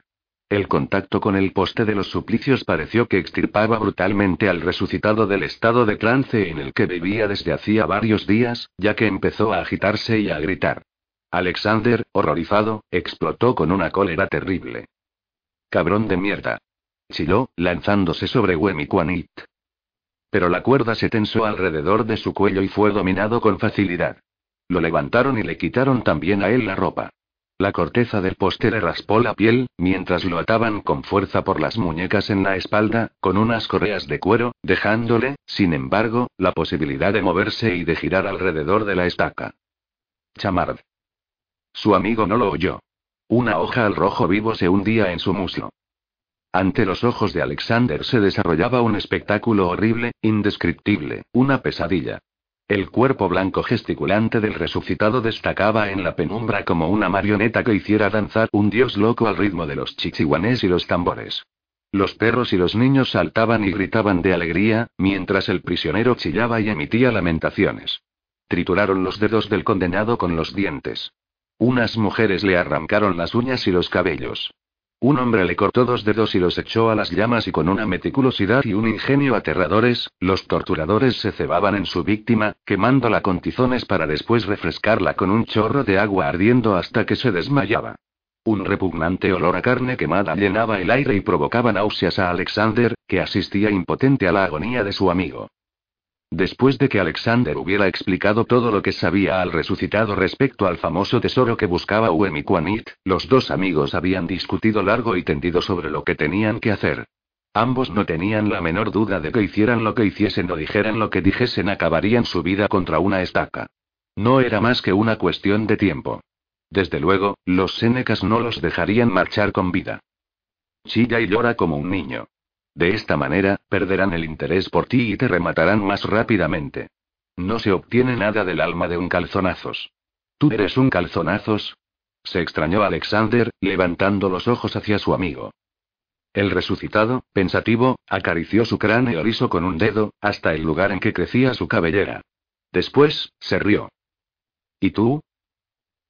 El contacto con el poste de los suplicios pareció que extirpaba brutalmente al resucitado del estado de trance en el que vivía desde hacía varios días, ya que empezó a agitarse y a gritar. Alexander, horrorizado, explotó con una cólera terrible. Cabrón de mierda. chilló, lanzándose sobre Wemikwanit. Pero la cuerda se tensó alrededor de su cuello y fue dominado con facilidad. Lo levantaron y le quitaron también a él la ropa. La corteza del poste le raspó la piel, mientras lo ataban con fuerza por las muñecas en la espalda, con unas correas de cuero, dejándole, sin embargo, la posibilidad de moverse y de girar alrededor de la estaca. Chamard. Su amigo no lo oyó. Una hoja al rojo vivo se hundía en su muslo. Ante los ojos de Alexander se desarrollaba un espectáculo horrible, indescriptible, una pesadilla. El cuerpo blanco gesticulante del resucitado destacaba en la penumbra como una marioneta que hiciera danzar un dios loco al ritmo de los chichiguanés y los tambores. Los perros y los niños saltaban y gritaban de alegría, mientras el prisionero chillaba y emitía lamentaciones. Trituraron los dedos del condenado con los dientes. Unas mujeres le arrancaron las uñas y los cabellos. Un hombre le cortó dos dedos y los echó a las llamas y con una meticulosidad y un ingenio aterradores, los torturadores se cebaban en su víctima, quemándola con tizones para después refrescarla con un chorro de agua ardiendo hasta que se desmayaba. Un repugnante olor a carne quemada llenaba el aire y provocaba náuseas a Alexander, que asistía impotente a la agonía de su amigo. Después de que Alexander hubiera explicado todo lo que sabía al resucitado respecto al famoso tesoro que buscaba Uemikwanit, los dos amigos habían discutido largo y tendido sobre lo que tenían que hacer. Ambos no tenían la menor duda de que hicieran lo que hiciesen o dijeran lo que dijesen acabarían su vida contra una estaca. No era más que una cuestión de tiempo. Desde luego, los Senecas no los dejarían marchar con vida. Chilla y llora como un niño. De esta manera, perderán el interés por ti y te rematarán más rápidamente. No se obtiene nada del alma de un calzonazos. ¿Tú eres un calzonazos? Se extrañó Alexander, levantando los ojos hacia su amigo. El resucitado, pensativo, acarició su cráneo liso con un dedo, hasta el lugar en que crecía su cabellera. Después, se rió. ¿Y tú?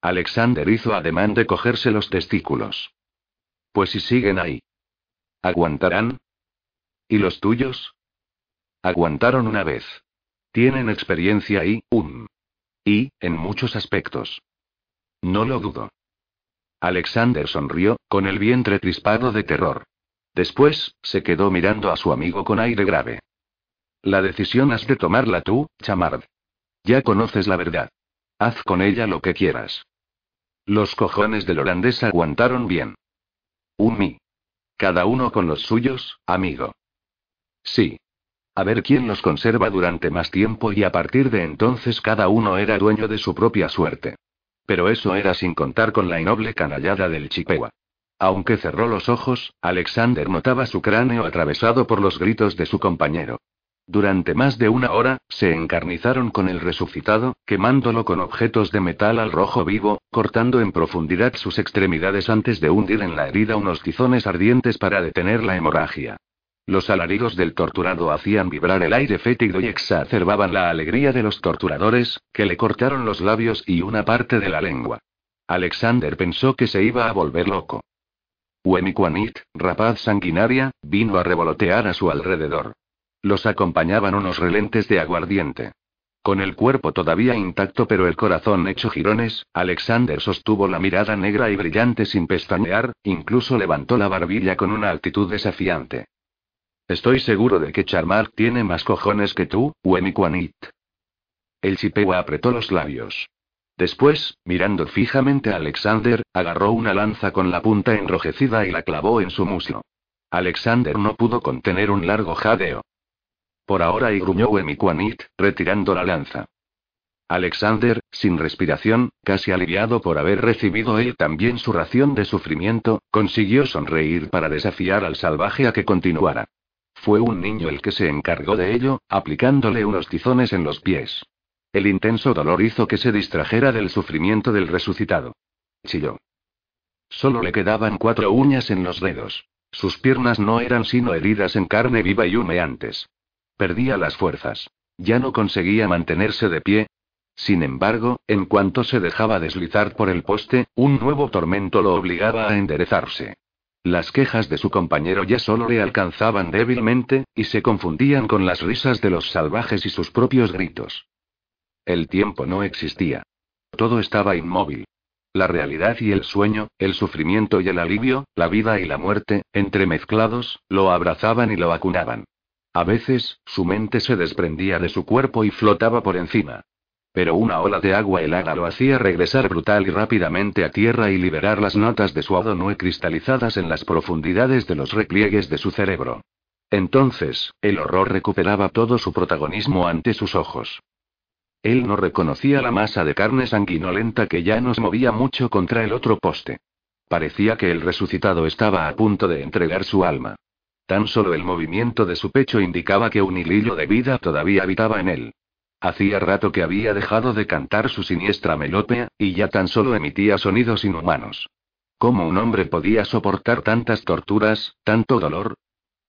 Alexander hizo ademán de cogerse los testículos. Pues si siguen ahí. ¿Aguantarán? ¿Y los tuyos? Aguantaron una vez. Tienen experiencia y, un. Y, en muchos aspectos. No lo dudo. Alexander sonrió, con el vientre crispado de terror. Después, se quedó mirando a su amigo con aire grave. La decisión has de tomarla tú, Chamard. Ya conoces la verdad. Haz con ella lo que quieras. Los cojones del holandés aguantaron bien. Un mi. Cada uno con los suyos, amigo. Sí. A ver quién los conserva durante más tiempo y a partir de entonces cada uno era dueño de su propia suerte. Pero eso era sin contar con la innoble canallada del Chippewa. Aunque cerró los ojos, Alexander notaba su cráneo atravesado por los gritos de su compañero. Durante más de una hora, se encarnizaron con el resucitado, quemándolo con objetos de metal al rojo vivo, cortando en profundidad sus extremidades antes de hundir en la herida unos tizones ardientes para detener la hemorragia. Los alaridos del torturado hacían vibrar el aire fétido y exacerbaban la alegría de los torturadores, que le cortaron los labios y una parte de la lengua. Alexander pensó que se iba a volver loco. Wemikwanit, rapaz sanguinaria, vino a revolotear a su alrededor. Los acompañaban unos relentes de aguardiente. Con el cuerpo todavía intacto pero el corazón hecho jirones, Alexander sostuvo la mirada negra y brillante sin pestañear, incluso levantó la barbilla con una actitud desafiante. Estoy seguro de que Charmar tiene más cojones que tú, Wemikwanit. El Chippewa apretó los labios. Después, mirando fijamente a Alexander, agarró una lanza con la punta enrojecida y la clavó en su muslo. Alexander no pudo contener un largo jadeo. Por ahora y gruñó Wemikwanit, retirando la lanza. Alexander, sin respiración, casi aliviado por haber recibido él también su ración de sufrimiento, consiguió sonreír para desafiar al salvaje a que continuara. Fue un niño el que se encargó de ello, aplicándole unos tizones en los pies. El intenso dolor hizo que se distrajera del sufrimiento del resucitado. Chilló. Solo le quedaban cuatro uñas en los dedos. Sus piernas no eran sino heridas en carne viva y humeantes. Perdía las fuerzas. Ya no conseguía mantenerse de pie. Sin embargo, en cuanto se dejaba deslizar por el poste, un nuevo tormento lo obligaba a enderezarse. Las quejas de su compañero ya solo le alcanzaban débilmente, y se confundían con las risas de los salvajes y sus propios gritos. El tiempo no existía. Todo estaba inmóvil. La realidad y el sueño, el sufrimiento y el alivio, la vida y la muerte, entremezclados, lo abrazaban y lo acunaban. A veces, su mente se desprendía de su cuerpo y flotaba por encima. Pero una ola de agua helada lo hacía regresar brutal y rápidamente a tierra y liberar las notas de su adonue cristalizadas en las profundidades de los repliegues de su cerebro. Entonces, el horror recuperaba todo su protagonismo ante sus ojos. Él no reconocía la masa de carne sanguinolenta que ya nos movía mucho contra el otro poste. Parecía que el resucitado estaba a punto de entregar su alma. Tan solo el movimiento de su pecho indicaba que un hilillo de vida todavía habitaba en él. Hacía rato que había dejado de cantar su siniestra melopea, y ya tan solo emitía sonidos inhumanos. ¿Cómo un hombre podía soportar tantas torturas, tanto dolor?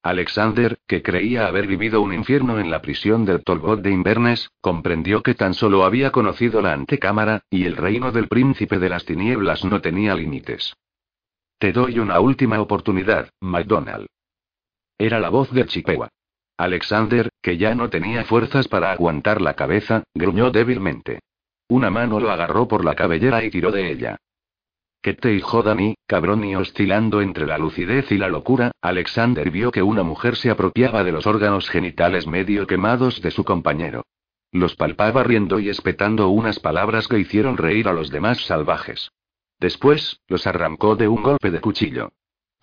Alexander, que creía haber vivido un infierno en la prisión del Tolbot de Inverness, comprendió que tan solo había conocido la antecámara, y el reino del príncipe de las tinieblas no tenía límites. Te doy una última oportunidad, MacDonald. Era la voz de Chippewa. Alexander, que ya no tenía fuerzas para aguantar la cabeza, gruñó débilmente. Una mano lo agarró por la cabellera y tiró de ella. Que te hijo Dani, cabrón y oscilando entre la lucidez y la locura, Alexander vio que una mujer se apropiaba de los órganos genitales medio quemados de su compañero. Los palpaba riendo y espetando unas palabras que hicieron reír a los demás salvajes. Después, los arrancó de un golpe de cuchillo.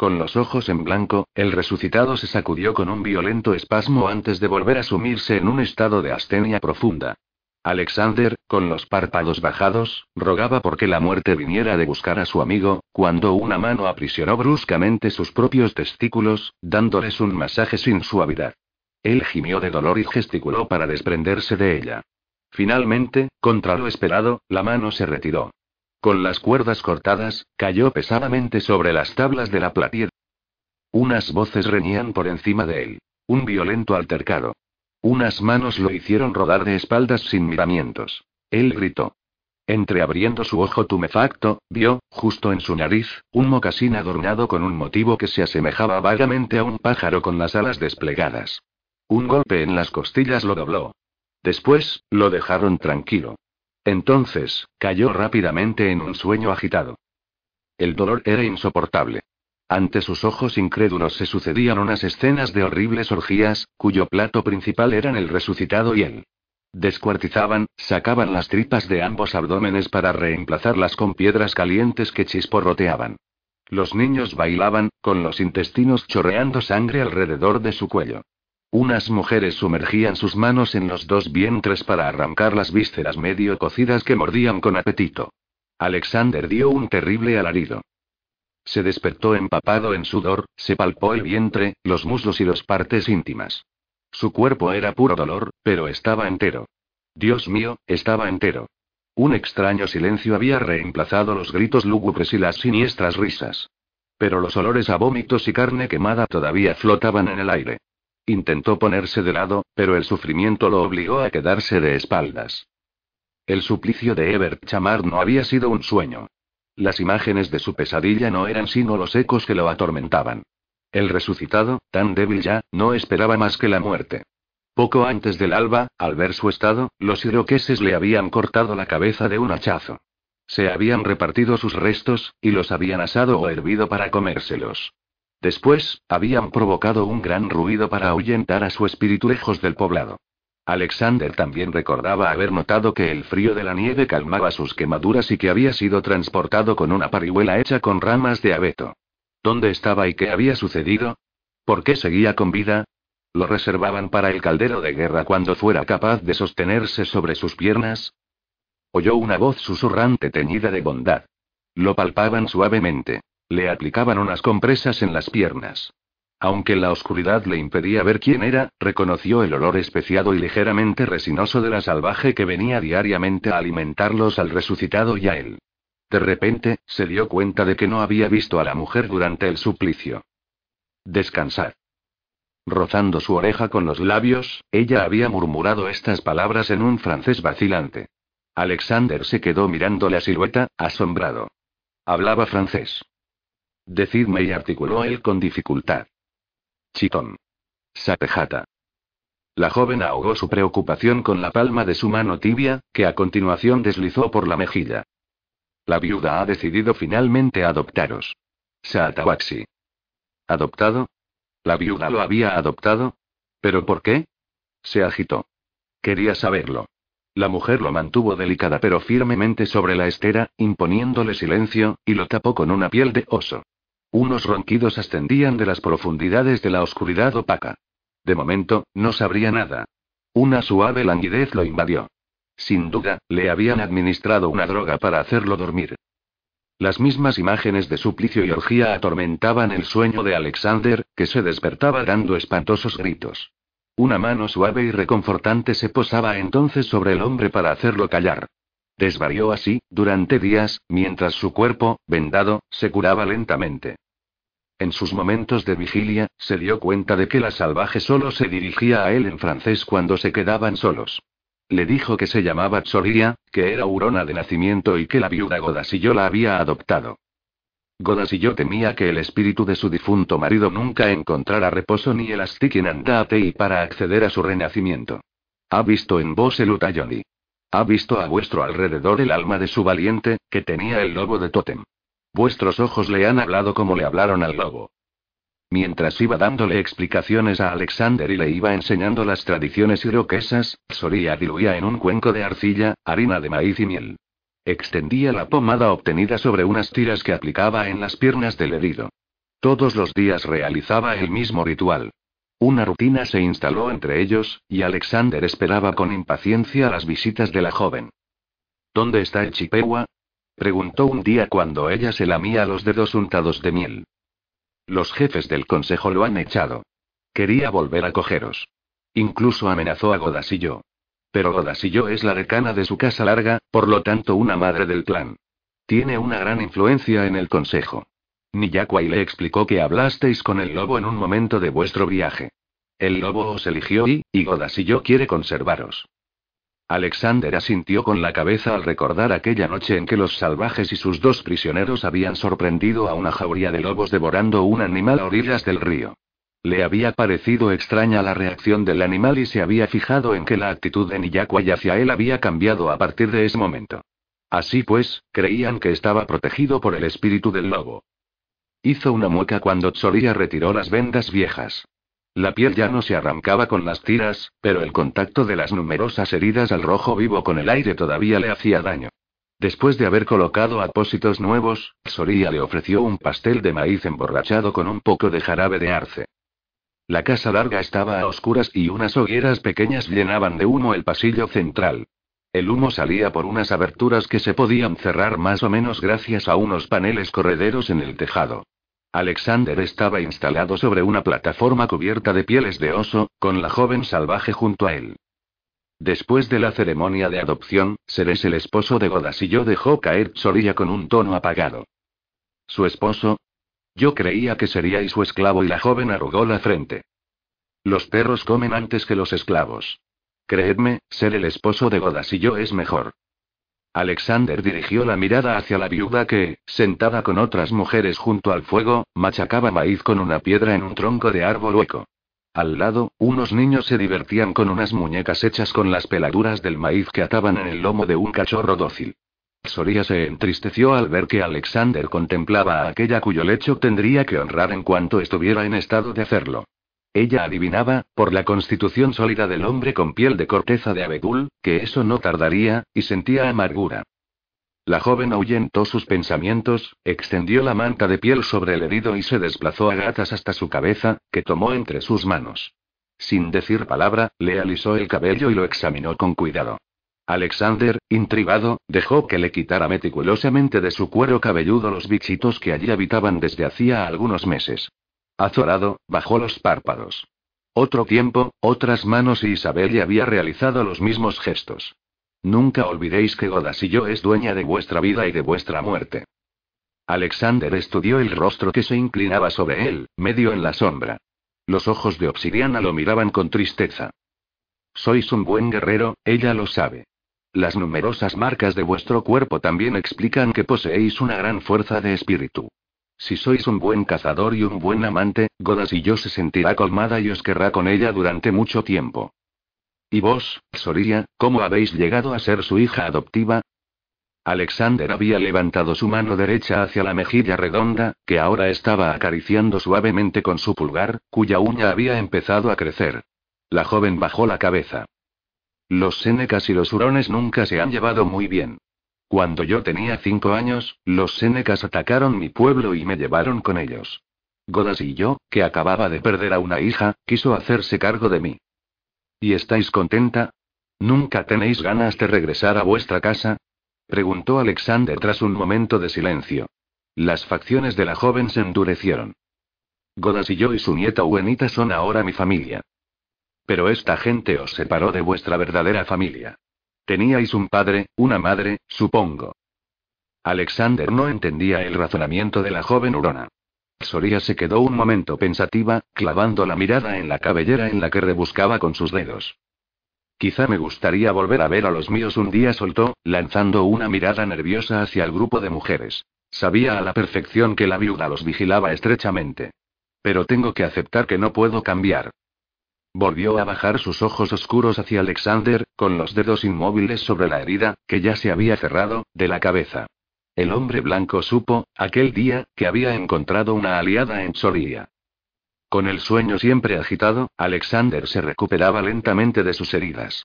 Con los ojos en blanco, el resucitado se sacudió con un violento espasmo antes de volver a sumirse en un estado de astenia profunda. Alexander, con los párpados bajados, rogaba porque la muerte viniera de buscar a su amigo, cuando una mano aprisionó bruscamente sus propios testículos, dándoles un masaje sin suavidad. Él gimió de dolor y gesticuló para desprenderse de ella. Finalmente, contra lo esperado, la mano se retiró. Con las cuerdas cortadas, cayó pesadamente sobre las tablas de la platier. Unas voces reñían por encima de él. Un violento altercado. Unas manos lo hicieron rodar de espaldas sin miramientos. Él gritó. Entreabriendo su ojo tumefacto, vio, justo en su nariz, un mocasín adornado con un motivo que se asemejaba vagamente a un pájaro con las alas desplegadas. Un golpe en las costillas lo dobló. Después, lo dejaron tranquilo. Entonces, cayó rápidamente en un sueño agitado. El dolor era insoportable. Ante sus ojos incrédulos se sucedían unas escenas de horribles orgías, cuyo plato principal eran el resucitado y él. Descuartizaban, sacaban las tripas de ambos abdómenes para reemplazarlas con piedras calientes que chisporroteaban. Los niños bailaban, con los intestinos chorreando sangre alrededor de su cuello. Unas mujeres sumergían sus manos en los dos vientres para arrancar las vísceras medio cocidas que mordían con apetito. Alexander dio un terrible alarido. Se despertó empapado en sudor, se palpó el vientre, los muslos y las partes íntimas. Su cuerpo era puro dolor, pero estaba entero. Dios mío, estaba entero. Un extraño silencio había reemplazado los gritos lúgubres y las siniestras risas. Pero los olores a vómitos y carne quemada todavía flotaban en el aire. Intentó ponerse de lado, pero el sufrimiento lo obligó a quedarse de espaldas. El suplicio de Ebert Chamar no había sido un sueño. Las imágenes de su pesadilla no eran sino los ecos que lo atormentaban. El resucitado, tan débil ya, no esperaba más que la muerte. Poco antes del alba, al ver su estado, los iroqueses le habían cortado la cabeza de un hachazo. Se habían repartido sus restos, y los habían asado o hervido para comérselos. Después, habían provocado un gran ruido para ahuyentar a su espíritu lejos del poblado. Alexander también recordaba haber notado que el frío de la nieve calmaba sus quemaduras y que había sido transportado con una parihuela hecha con ramas de abeto. ¿Dónde estaba y qué había sucedido? ¿Por qué seguía con vida? ¿Lo reservaban para el caldero de guerra cuando fuera capaz de sostenerse sobre sus piernas? Oyó una voz susurrante teñida de bondad. Lo palpaban suavemente. Le aplicaban unas compresas en las piernas. Aunque la oscuridad le impedía ver quién era, reconoció el olor especiado y ligeramente resinoso de la salvaje que venía diariamente a alimentarlos al resucitado y a él. De repente, se dio cuenta de que no había visto a la mujer durante el suplicio. Descansar. Rozando su oreja con los labios, ella había murmurado estas palabras en un francés vacilante. Alexander se quedó mirando la silueta, asombrado. Hablaba francés. Decidme y articuló él con dificultad. Chitón. Sapejata. La joven ahogó su preocupación con la palma de su mano tibia, que a continuación deslizó por la mejilla. La viuda ha decidido finalmente adoptaros. Saatawaxi. ¿Adoptado? ¿La viuda lo había adoptado? ¿Pero por qué? Se agitó. Quería saberlo. La mujer lo mantuvo delicada pero firmemente sobre la estera, imponiéndole silencio, y lo tapó con una piel de oso. Unos ronquidos ascendían de las profundidades de la oscuridad opaca. De momento, no sabría nada. Una suave languidez lo invadió. Sin duda, le habían administrado una droga para hacerlo dormir. Las mismas imágenes de suplicio y orgía atormentaban el sueño de Alexander, que se despertaba dando espantosos gritos. Una mano suave y reconfortante se posaba entonces sobre el hombre para hacerlo callar. Desvarió así, durante días, mientras su cuerpo, vendado, se curaba lentamente. En sus momentos de vigilia, se dio cuenta de que la salvaje solo se dirigía a él en francés cuando se quedaban solos. Le dijo que se llamaba Tsoria, que era hurona de nacimiento y que la viuda Godasillo la había adoptado. Godasillo temía que el espíritu de su difunto marido nunca encontrara reposo ni el en Andatei para acceder a su renacimiento. Ha visto en vos el Utayoni. Ha visto a vuestro alrededor el alma de su valiente, que tenía el lobo de Totem. Vuestros ojos le han hablado como le hablaron al lobo. Mientras iba dándole explicaciones a Alexander y le iba enseñando las tradiciones iroquesas, Soria diluía en un cuenco de arcilla, harina de maíz y miel. Extendía la pomada obtenida sobre unas tiras que aplicaba en las piernas del herido. Todos los días realizaba el mismo ritual. Una rutina se instaló entre ellos, y Alexander esperaba con impaciencia las visitas de la joven. ¿Dónde está el Chippewa? preguntó un día cuando ella se lamía los dedos untados de miel. Los jefes del consejo lo han echado. Quería volver a cogeros. Incluso amenazó a Godasillo. Pero Godasillo es la decana de su casa larga, por lo tanto una madre del clan. Tiene una gran influencia en el consejo. Niyakwai le explicó que hablasteis con el lobo en un momento de vuestro viaje. El lobo os eligió y, y Godasillo quiere conservaros. Alexander asintió con la cabeza al recordar aquella noche en que los salvajes y sus dos prisioneros habían sorprendido a una jauría de lobos devorando un animal a orillas del río. Le había parecido extraña la reacción del animal y se había fijado en que la actitud de Niyakwai hacia él había cambiado a partir de ese momento. Así pues, creían que estaba protegido por el espíritu del lobo. Hizo una mueca cuando Tsoria retiró las vendas viejas. La piel ya no se arrancaba con las tiras, pero el contacto de las numerosas heridas al rojo vivo con el aire todavía le hacía daño. Después de haber colocado apósitos nuevos, Soria le ofreció un pastel de maíz emborrachado con un poco de jarabe de arce. La casa larga estaba a oscuras y unas hogueras pequeñas llenaban de humo el pasillo central. El humo salía por unas aberturas que se podían cerrar más o menos gracias a unos paneles correderos en el tejado. Alexander estaba instalado sobre una plataforma cubierta de pieles de oso, con la joven salvaje junto a él. Después de la ceremonia de adopción, seréis el esposo de Godasillo dejó caer Soria con un tono apagado. ¿Su esposo? Yo creía que seríais su esclavo y la joven arrugó la frente. Los perros comen antes que los esclavos. Creedme, ser el esposo de Godasillo es mejor. Alexander dirigió la mirada hacia la viuda que, sentada con otras mujeres junto al fuego, machacaba maíz con una piedra en un tronco de árbol hueco. Al lado, unos niños se divertían con unas muñecas hechas con las peladuras del maíz que ataban en el lomo de un cachorro dócil. Soria se entristeció al ver que Alexander contemplaba a aquella cuyo lecho tendría que honrar en cuanto estuviera en estado de hacerlo. Ella adivinaba, por la constitución sólida del hombre con piel de corteza de abedul, que eso no tardaría, y sentía amargura. La joven ahuyentó sus pensamientos, extendió la manta de piel sobre el herido y se desplazó a gatas hasta su cabeza, que tomó entre sus manos. Sin decir palabra, le alisó el cabello y lo examinó con cuidado. Alexander, intrigado, dejó que le quitara meticulosamente de su cuero cabelludo los bichitos que allí habitaban desde hacía algunos meses. Azorado, bajó los párpados. Otro tiempo, otras manos y Isabel ya había realizado los mismos gestos. Nunca olvidéis que Godasillo es dueña de vuestra vida y de vuestra muerte. Alexander estudió el rostro que se inclinaba sobre él, medio en la sombra. Los ojos de obsidiana lo miraban con tristeza. Sois un buen guerrero, ella lo sabe. Las numerosas marcas de vuestro cuerpo también explican que poseéis una gran fuerza de espíritu. Si sois un buen cazador y un buen amante, Godas y yo se sentirá colmada y os querrá con ella durante mucho tiempo. ¿Y vos, Soria, cómo habéis llegado a ser su hija adoptiva? Alexander había levantado su mano derecha hacia la mejilla redonda, que ahora estaba acariciando suavemente con su pulgar, cuya uña había empezado a crecer. La joven bajó la cabeza. Los Sénecas y los hurones nunca se han llevado muy bien. Cuando yo tenía cinco años, los Sénecas atacaron mi pueblo y me llevaron con ellos. Godas y yo, que acababa de perder a una hija, quiso hacerse cargo de mí. ¿Y estáis contenta? ¿Nunca tenéis ganas de regresar a vuestra casa? Preguntó Alexander tras un momento de silencio. Las facciones de la joven se endurecieron. Godas y yo y su nieta Uenita son ahora mi familia. Pero esta gente os separó de vuestra verdadera familia. Teníais un padre, una madre, supongo. Alexander no entendía el razonamiento de la joven hurona. Soria se quedó un momento pensativa, clavando la mirada en la cabellera en la que rebuscaba con sus dedos. Quizá me gustaría volver a ver a los míos un día, soltó, lanzando una mirada nerviosa hacia el grupo de mujeres. Sabía a la perfección que la viuda los vigilaba estrechamente. Pero tengo que aceptar que no puedo cambiar. Volvió a bajar sus ojos oscuros hacia Alexander, con los dedos inmóviles sobre la herida, que ya se había cerrado, de la cabeza. El hombre blanco supo, aquel día, que había encontrado una aliada en Soria. Con el sueño siempre agitado, Alexander se recuperaba lentamente de sus heridas.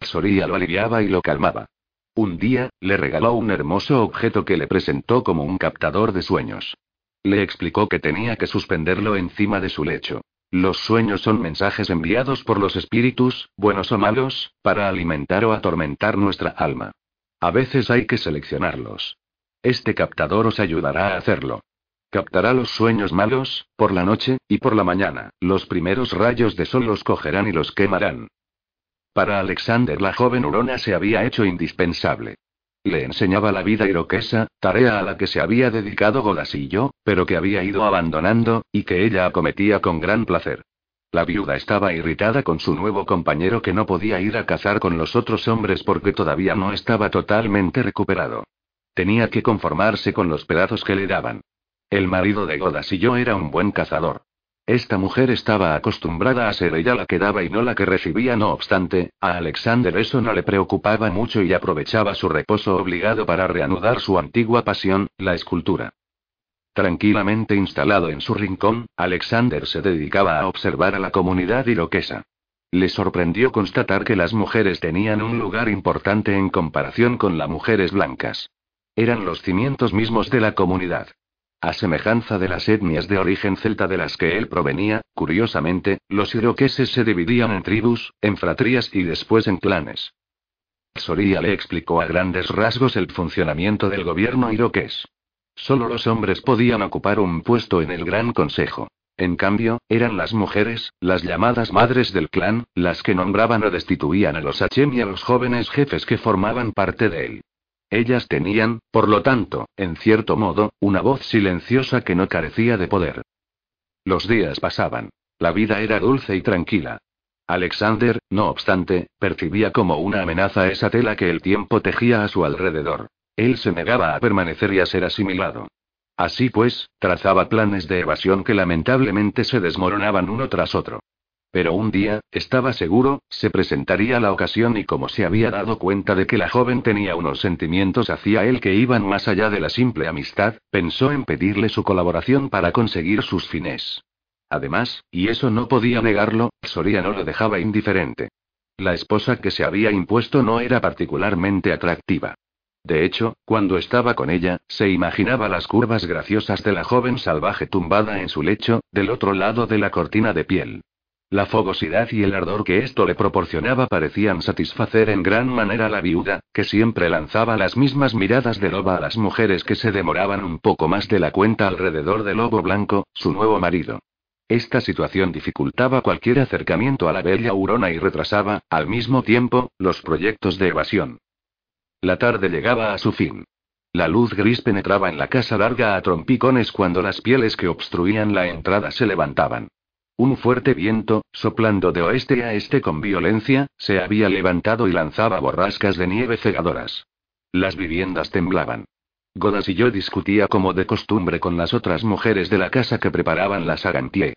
Soria lo aliviaba y lo calmaba. Un día, le regaló un hermoso objeto que le presentó como un captador de sueños. Le explicó que tenía que suspenderlo encima de su lecho. Los sueños son mensajes enviados por los espíritus, buenos o malos, para alimentar o atormentar nuestra alma. A veces hay que seleccionarlos. Este captador os ayudará a hacerlo. Captará los sueños malos, por la noche, y por la mañana, los primeros rayos de sol los cogerán y los quemarán. Para Alexander la joven Urona se había hecho indispensable. Le enseñaba la vida iroquesa, tarea a la que se había dedicado Golasillo, pero que había ido abandonando, y que ella acometía con gran placer. La viuda estaba irritada con su nuevo compañero que no podía ir a cazar con los otros hombres porque todavía no estaba totalmente recuperado. Tenía que conformarse con los pedazos que le daban. El marido de Godas y yo era un buen cazador. Esta mujer estaba acostumbrada a ser ella la que daba y no la que recibía, no obstante, a Alexander eso no le preocupaba mucho y aprovechaba su reposo obligado para reanudar su antigua pasión, la escultura. Tranquilamente instalado en su rincón, Alexander se dedicaba a observar a la comunidad iroquesa. Le sorprendió constatar que las mujeres tenían un lugar importante en comparación con las mujeres blancas. Eran los cimientos mismos de la comunidad. A semejanza de las etnias de origen celta de las que él provenía, curiosamente, los iroqueses se dividían en tribus, en fratrías y después en clanes. Soria le explicó a grandes rasgos el funcionamiento del gobierno iroqués. Solo los hombres podían ocupar un puesto en el Gran Consejo. En cambio, eran las mujeres, las llamadas madres del clan, las que nombraban o destituían a los Hachem y a los jóvenes jefes que formaban parte de él. Ellas tenían, por lo tanto, en cierto modo, una voz silenciosa que no carecía de poder. Los días pasaban. La vida era dulce y tranquila. Alexander, no obstante, percibía como una amenaza esa tela que el tiempo tejía a su alrededor. Él se negaba a permanecer y a ser asimilado. Así pues, trazaba planes de evasión que lamentablemente se desmoronaban uno tras otro. Pero un día, estaba seguro, se presentaría la ocasión y como se había dado cuenta de que la joven tenía unos sentimientos hacia él que iban más allá de la simple amistad, pensó en pedirle su colaboración para conseguir sus fines. Además, y eso no podía negarlo, Soria no lo dejaba indiferente. La esposa que se había impuesto no era particularmente atractiva. De hecho, cuando estaba con ella, se imaginaba las curvas graciosas de la joven salvaje tumbada en su lecho, del otro lado de la cortina de piel. La fogosidad y el ardor que esto le proporcionaba parecían satisfacer en gran manera a la viuda, que siempre lanzaba las mismas miradas de loba a las mujeres que se demoraban un poco más de la cuenta alrededor del lobo blanco, su nuevo marido. Esta situación dificultaba cualquier acercamiento a la bella Aurona y retrasaba, al mismo tiempo, los proyectos de evasión. La tarde llegaba a su fin. La luz gris penetraba en la casa larga a trompicones cuando las pieles que obstruían la entrada se levantaban. Un fuerte viento, soplando de oeste a este con violencia, se había levantado y lanzaba borrascas de nieve cegadoras. Las viviendas temblaban. Godas y yo discutía como de costumbre con las otras mujeres de la casa que preparaban la sagantier.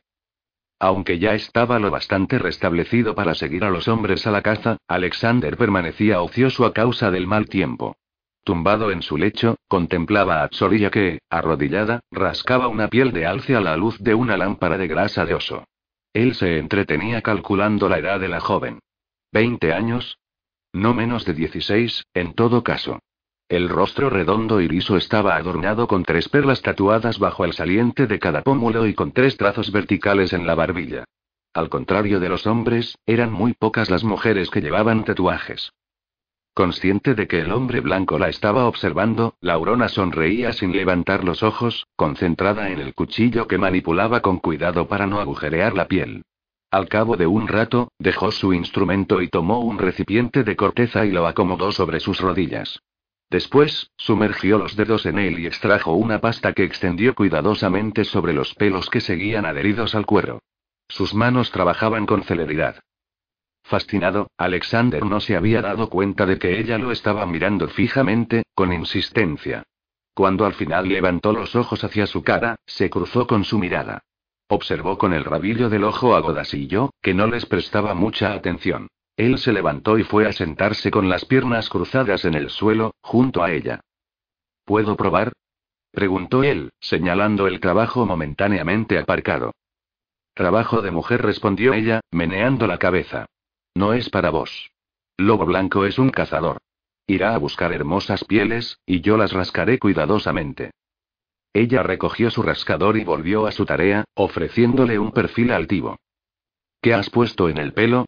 Aunque ya estaba lo bastante restablecido para seguir a los hombres a la caza, Alexander permanecía ocioso a causa del mal tiempo. tumbado en su lecho, contemplaba a Tsorilla que, arrodillada, rascaba una piel de alce a la luz de una lámpara de grasa de oso. Él se entretenía calculando la edad de la joven. ¿Veinte años? No menos de dieciséis, en todo caso. El rostro redondo y liso estaba adornado con tres perlas tatuadas bajo el saliente de cada pómulo y con tres trazos verticales en la barbilla. Al contrario de los hombres, eran muy pocas las mujeres que llevaban tatuajes. Consciente de que el hombre blanco la estaba observando, Laurona sonreía sin levantar los ojos, concentrada en el cuchillo que manipulaba con cuidado para no agujerear la piel. Al cabo de un rato, dejó su instrumento y tomó un recipiente de corteza y lo acomodó sobre sus rodillas. Después, sumergió los dedos en él y extrajo una pasta que extendió cuidadosamente sobre los pelos que seguían adheridos al cuero. Sus manos trabajaban con celeridad. Fascinado, Alexander no se había dado cuenta de que ella lo estaba mirando fijamente, con insistencia. Cuando al final levantó los ojos hacia su cara, se cruzó con su mirada. Observó con el rabillo del ojo a Godasillo, que no les prestaba mucha atención. Él se levantó y fue a sentarse con las piernas cruzadas en el suelo, junto a ella. ¿Puedo probar? preguntó él, señalando el trabajo momentáneamente aparcado. Trabajo de mujer, respondió ella, meneando la cabeza. No es para vos. Lobo Blanco es un cazador. Irá a buscar hermosas pieles, y yo las rascaré cuidadosamente. Ella recogió su rascador y volvió a su tarea, ofreciéndole un perfil altivo. ¿Qué has puesto en el pelo?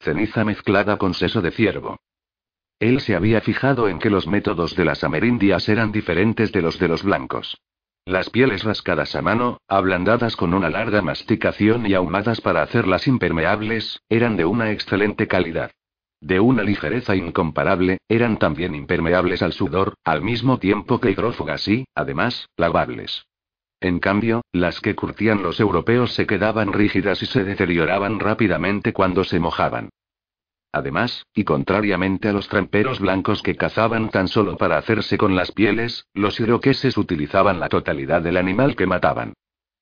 Ceniza mezclada con seso de ciervo. Él se había fijado en que los métodos de las amerindias eran diferentes de los de los blancos. Las pieles rascadas a mano, ablandadas con una larga masticación y ahumadas para hacerlas impermeables, eran de una excelente calidad. De una ligereza incomparable, eran también impermeables al sudor, al mismo tiempo que hidrófugas y, además, lavables. En cambio, las que curtían los europeos se quedaban rígidas y se deterioraban rápidamente cuando se mojaban. Además, y contrariamente a los tramperos blancos que cazaban tan solo para hacerse con las pieles, los iroqueses utilizaban la totalidad del animal que mataban.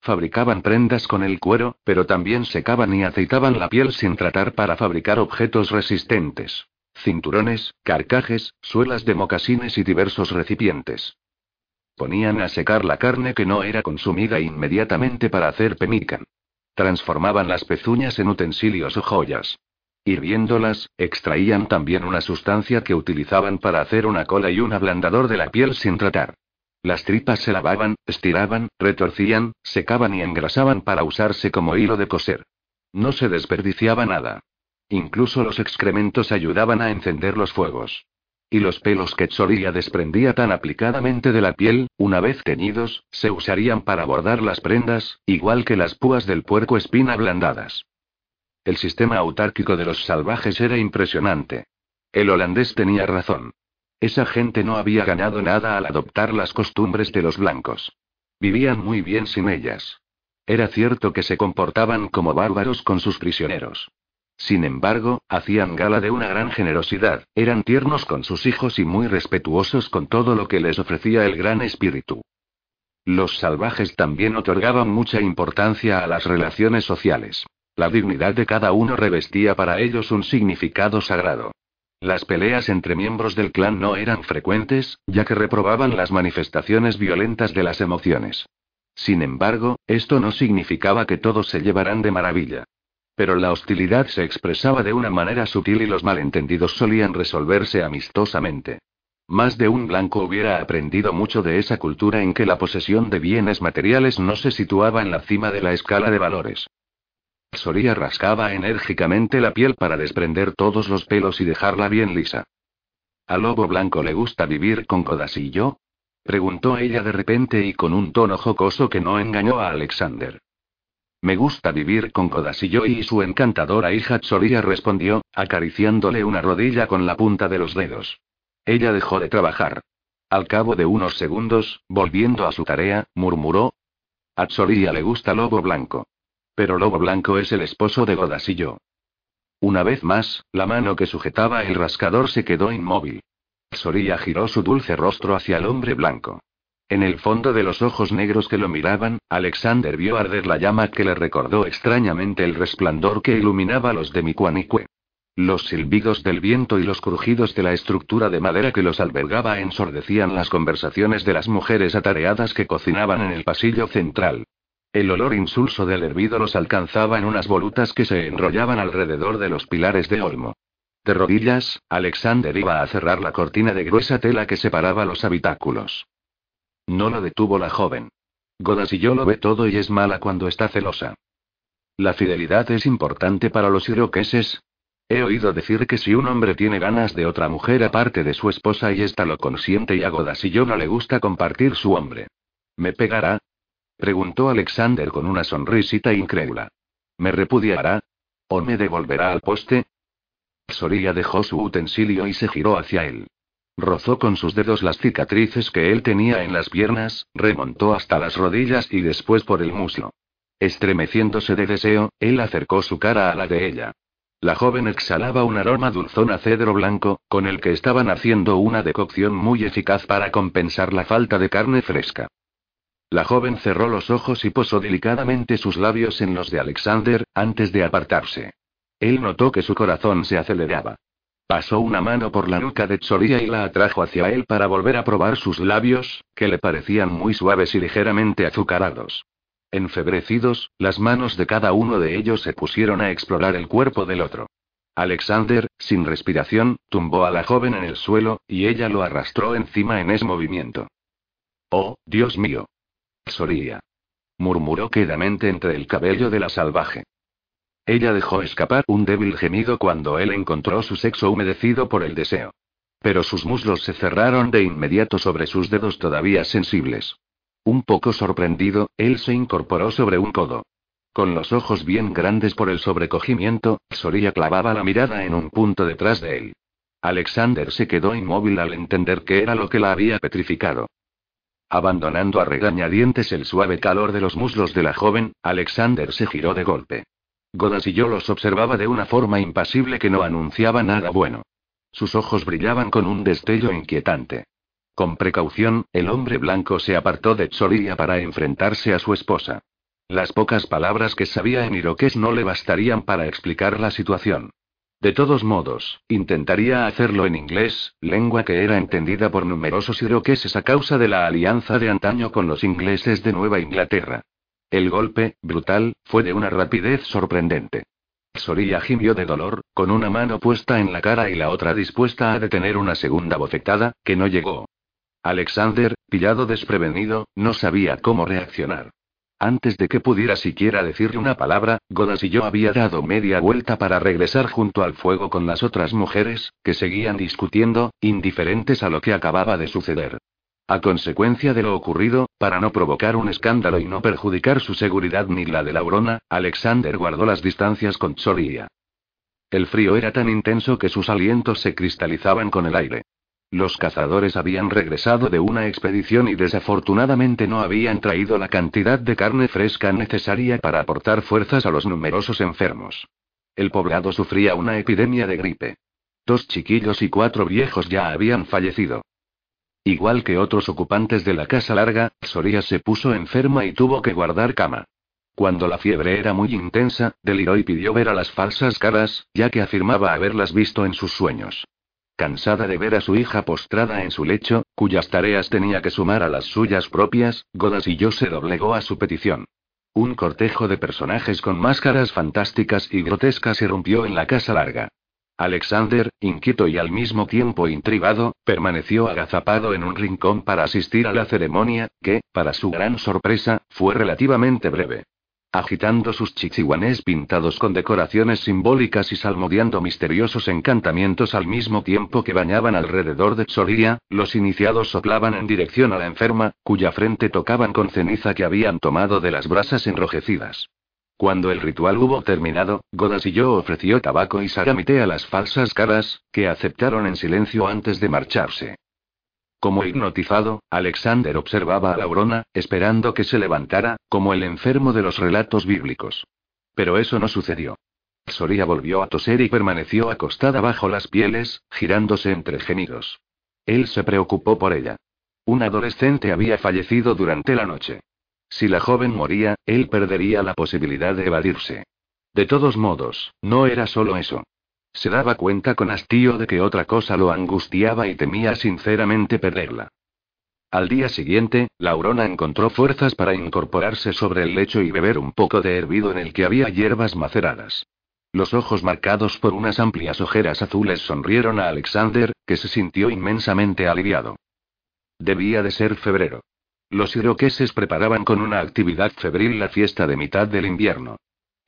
Fabricaban prendas con el cuero, pero también secaban y aceitaban la piel sin tratar para fabricar objetos resistentes. Cinturones, carcajes, suelas de mocasines y diversos recipientes. Ponían a secar la carne que no era consumida inmediatamente para hacer pemican. Transformaban las pezuñas en utensilios o joyas. Hirviéndolas, extraían también una sustancia que utilizaban para hacer una cola y un ablandador de la piel sin tratar. Las tripas se lavaban, estiraban, retorcían, secaban y engrasaban para usarse como hilo de coser. No se desperdiciaba nada. Incluso los excrementos ayudaban a encender los fuegos. Y los pelos que Tsolía desprendía tan aplicadamente de la piel, una vez teñidos, se usarían para bordar las prendas, igual que las púas del puerco espina ablandadas. El sistema autárquico de los salvajes era impresionante. El holandés tenía razón. Esa gente no había ganado nada al adoptar las costumbres de los blancos. Vivían muy bien sin ellas. Era cierto que se comportaban como bárbaros con sus prisioneros. Sin embargo, hacían gala de una gran generosidad, eran tiernos con sus hijos y muy respetuosos con todo lo que les ofrecía el gran espíritu. Los salvajes también otorgaban mucha importancia a las relaciones sociales. La dignidad de cada uno revestía para ellos un significado sagrado. Las peleas entre miembros del clan no eran frecuentes, ya que reprobaban las manifestaciones violentas de las emociones. Sin embargo, esto no significaba que todos se llevaran de maravilla. Pero la hostilidad se expresaba de una manera sutil y los malentendidos solían resolverse amistosamente. Más de un blanco hubiera aprendido mucho de esa cultura en que la posesión de bienes materiales no se situaba en la cima de la escala de valores. Soria rascaba enérgicamente la piel para desprender todos los pelos y dejarla bien lisa. ¿A Lobo Blanco le gusta vivir con Codasillo? preguntó ella de repente y con un tono jocoso que no engañó a Alexander. Me gusta vivir con Kodasillo y su encantadora hija Tsoria respondió, acariciándole una rodilla con la punta de los dedos. Ella dejó de trabajar. Al cabo de unos segundos, volviendo a su tarea, murmuró. A Tsoria le gusta Lobo Blanco. Pero Lobo Blanco es el esposo de Godasillo. Una vez más, la mano que sujetaba el rascador se quedó inmóvil. Soria giró su dulce rostro hacia el hombre blanco. En el fondo de los ojos negros que lo miraban, Alexander vio arder la llama que le recordó extrañamente el resplandor que iluminaba los de Mikuanikwe. Los silbidos del viento y los crujidos de la estructura de madera que los albergaba ensordecían las conversaciones de las mujeres atareadas que cocinaban en el pasillo central. El olor insulso del hervido los alcanzaba en unas volutas que se enrollaban alrededor de los pilares de olmo. De rodillas, Alexander iba a cerrar la cortina de gruesa tela que separaba los habitáculos. No lo detuvo la joven. Godas y yo lo ve todo y es mala cuando está celosa. La fidelidad es importante para los iroqueses. He oído decir que si un hombre tiene ganas de otra mujer aparte de su esposa y ésta lo consiente y a Godas y yo no le gusta compartir su hombre. ¿Me pegará? Preguntó Alexander con una sonrisita incrédula. ¿Me repudiará? ¿O me devolverá al poste? Soria dejó su utensilio y se giró hacia él. Rozó con sus dedos las cicatrices que él tenía en las piernas, remontó hasta las rodillas y después por el muslo. Estremeciéndose de deseo, él acercó su cara a la de ella. La joven exhalaba un aroma dulzón a cedro blanco, con el que estaban haciendo una decocción muy eficaz para compensar la falta de carne fresca. La joven cerró los ojos y posó delicadamente sus labios en los de Alexander, antes de apartarse. Él notó que su corazón se aceleraba. Pasó una mano por la nuca de Tsoria y la atrajo hacia él para volver a probar sus labios, que le parecían muy suaves y ligeramente azucarados. Enfebrecidos, las manos de cada uno de ellos se pusieron a explorar el cuerpo del otro. Alexander, sin respiración, tumbó a la joven en el suelo, y ella lo arrastró encima en ese movimiento. Oh, Dios mío. Soría. Murmuró quedamente entre el cabello de la salvaje. Ella dejó escapar un débil gemido cuando él encontró su sexo humedecido por el deseo. Pero sus muslos se cerraron de inmediato sobre sus dedos todavía sensibles. Un poco sorprendido, él se incorporó sobre un codo. Con los ojos bien grandes por el sobrecogimiento, Soria clavaba la mirada en un punto detrás de él. Alexander se quedó inmóvil al entender que era lo que la había petrificado. Abandonando a regañadientes el suave calor de los muslos de la joven, Alexander se giró de golpe. Godas y yo los observaba de una forma impasible que no anunciaba nada bueno. Sus ojos brillaban con un destello inquietante. Con precaución, el hombre blanco se apartó de Tsoria para enfrentarse a su esposa. Las pocas palabras que sabía en iroqués no le bastarían para explicar la situación. De todos modos, intentaría hacerlo en inglés, lengua que era entendida por numerosos iroqueses a causa de la alianza de antaño con los ingleses de Nueva Inglaterra. El golpe, brutal, fue de una rapidez sorprendente. Soria gimió de dolor, con una mano puesta en la cara y la otra dispuesta a detener una segunda bofetada, que no llegó. Alexander, pillado desprevenido, no sabía cómo reaccionar. Antes de que pudiera siquiera decirle una palabra, Godas y yo había dado media vuelta para regresar junto al fuego con las otras mujeres, que seguían discutiendo, indiferentes a lo que acababa de suceder. A consecuencia de lo ocurrido, para no provocar un escándalo y no perjudicar su seguridad ni la de Laurona, Alexander guardó las distancias con Tsoria. El frío era tan intenso que sus alientos se cristalizaban con el aire. Los cazadores habían regresado de una expedición y desafortunadamente no habían traído la cantidad de carne fresca necesaria para aportar fuerzas a los numerosos enfermos. El poblado sufría una epidemia de gripe. Dos chiquillos y cuatro viejos ya habían fallecido. Igual que otros ocupantes de la casa larga, Soria se puso enferma y tuvo que guardar cama. Cuando la fiebre era muy intensa, deliró y pidió ver a las falsas caras, ya que afirmaba haberlas visto en sus sueños. Cansada de ver a su hija postrada en su lecho, cuyas tareas tenía que sumar a las suyas propias, Godas y yo se doblegó a su petición. Un cortejo de personajes con máscaras fantásticas y grotescas irrumpió en la casa larga. Alexander, inquieto y al mismo tiempo intrigado, permaneció agazapado en un rincón para asistir a la ceremonia, que, para su gran sorpresa, fue relativamente breve. Agitando sus chichihuanés pintados con decoraciones simbólicas y salmodiando misteriosos encantamientos al mismo tiempo que bañaban alrededor de Tsoria, los iniciados soplaban en dirección a la enferma, cuya frente tocaban con ceniza que habían tomado de las brasas enrojecidas. Cuando el ritual hubo terminado, Godas y yo ofreció tabaco y sagamité a las falsas caras, que aceptaron en silencio antes de marcharse. Como hipnotizado, Alexander observaba a Laurona, esperando que se levantara, como el enfermo de los relatos bíblicos. Pero eso no sucedió. Soria volvió a toser y permaneció acostada bajo las pieles, girándose entre gemidos. Él se preocupó por ella. Un adolescente había fallecido durante la noche. Si la joven moría, él perdería la posibilidad de evadirse. De todos modos, no era solo eso. Se daba cuenta con hastío de que otra cosa lo angustiaba y temía sinceramente perderla. Al día siguiente, Laurona encontró fuerzas para incorporarse sobre el lecho y beber un poco de hervido en el que había hierbas maceradas. Los ojos marcados por unas amplias ojeras azules sonrieron a Alexander, que se sintió inmensamente aliviado. Debía de ser febrero. Los iroqueses preparaban con una actividad febril la fiesta de mitad del invierno.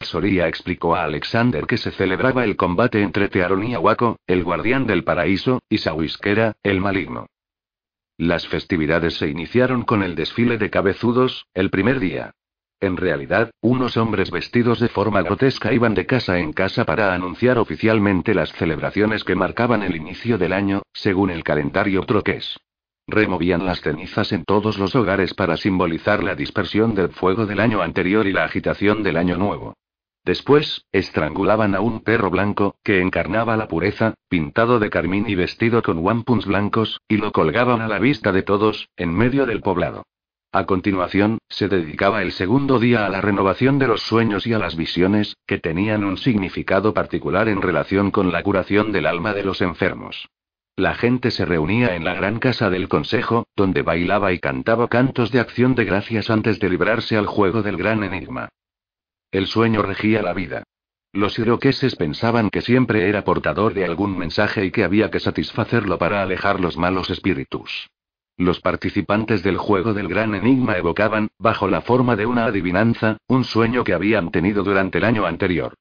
Soria explicó a Alexander que se celebraba el combate entre Tearon y Ahuaco, el guardián del paraíso, y Sawisquera, el maligno. Las festividades se iniciaron con el desfile de cabezudos, el primer día. En realidad, unos hombres vestidos de forma grotesca iban de casa en casa para anunciar oficialmente las celebraciones que marcaban el inicio del año, según el calendario troqués. Removían las cenizas en todos los hogares para simbolizar la dispersión del fuego del año anterior y la agitación del año nuevo. Después, estrangulaban a un perro blanco, que encarnaba la pureza, pintado de carmín y vestido con wampums blancos, y lo colgaban a la vista de todos, en medio del poblado. A continuación, se dedicaba el segundo día a la renovación de los sueños y a las visiones, que tenían un significado particular en relación con la curación del alma de los enfermos. La gente se reunía en la gran casa del consejo, donde bailaba y cantaba cantos de acción de gracias antes de librarse al juego del gran enigma. El sueño regía la vida. Los iroqueses pensaban que siempre era portador de algún mensaje y que había que satisfacerlo para alejar los malos espíritus. Los participantes del juego del gran enigma evocaban, bajo la forma de una adivinanza, un sueño que habían tenido durante el año anterior.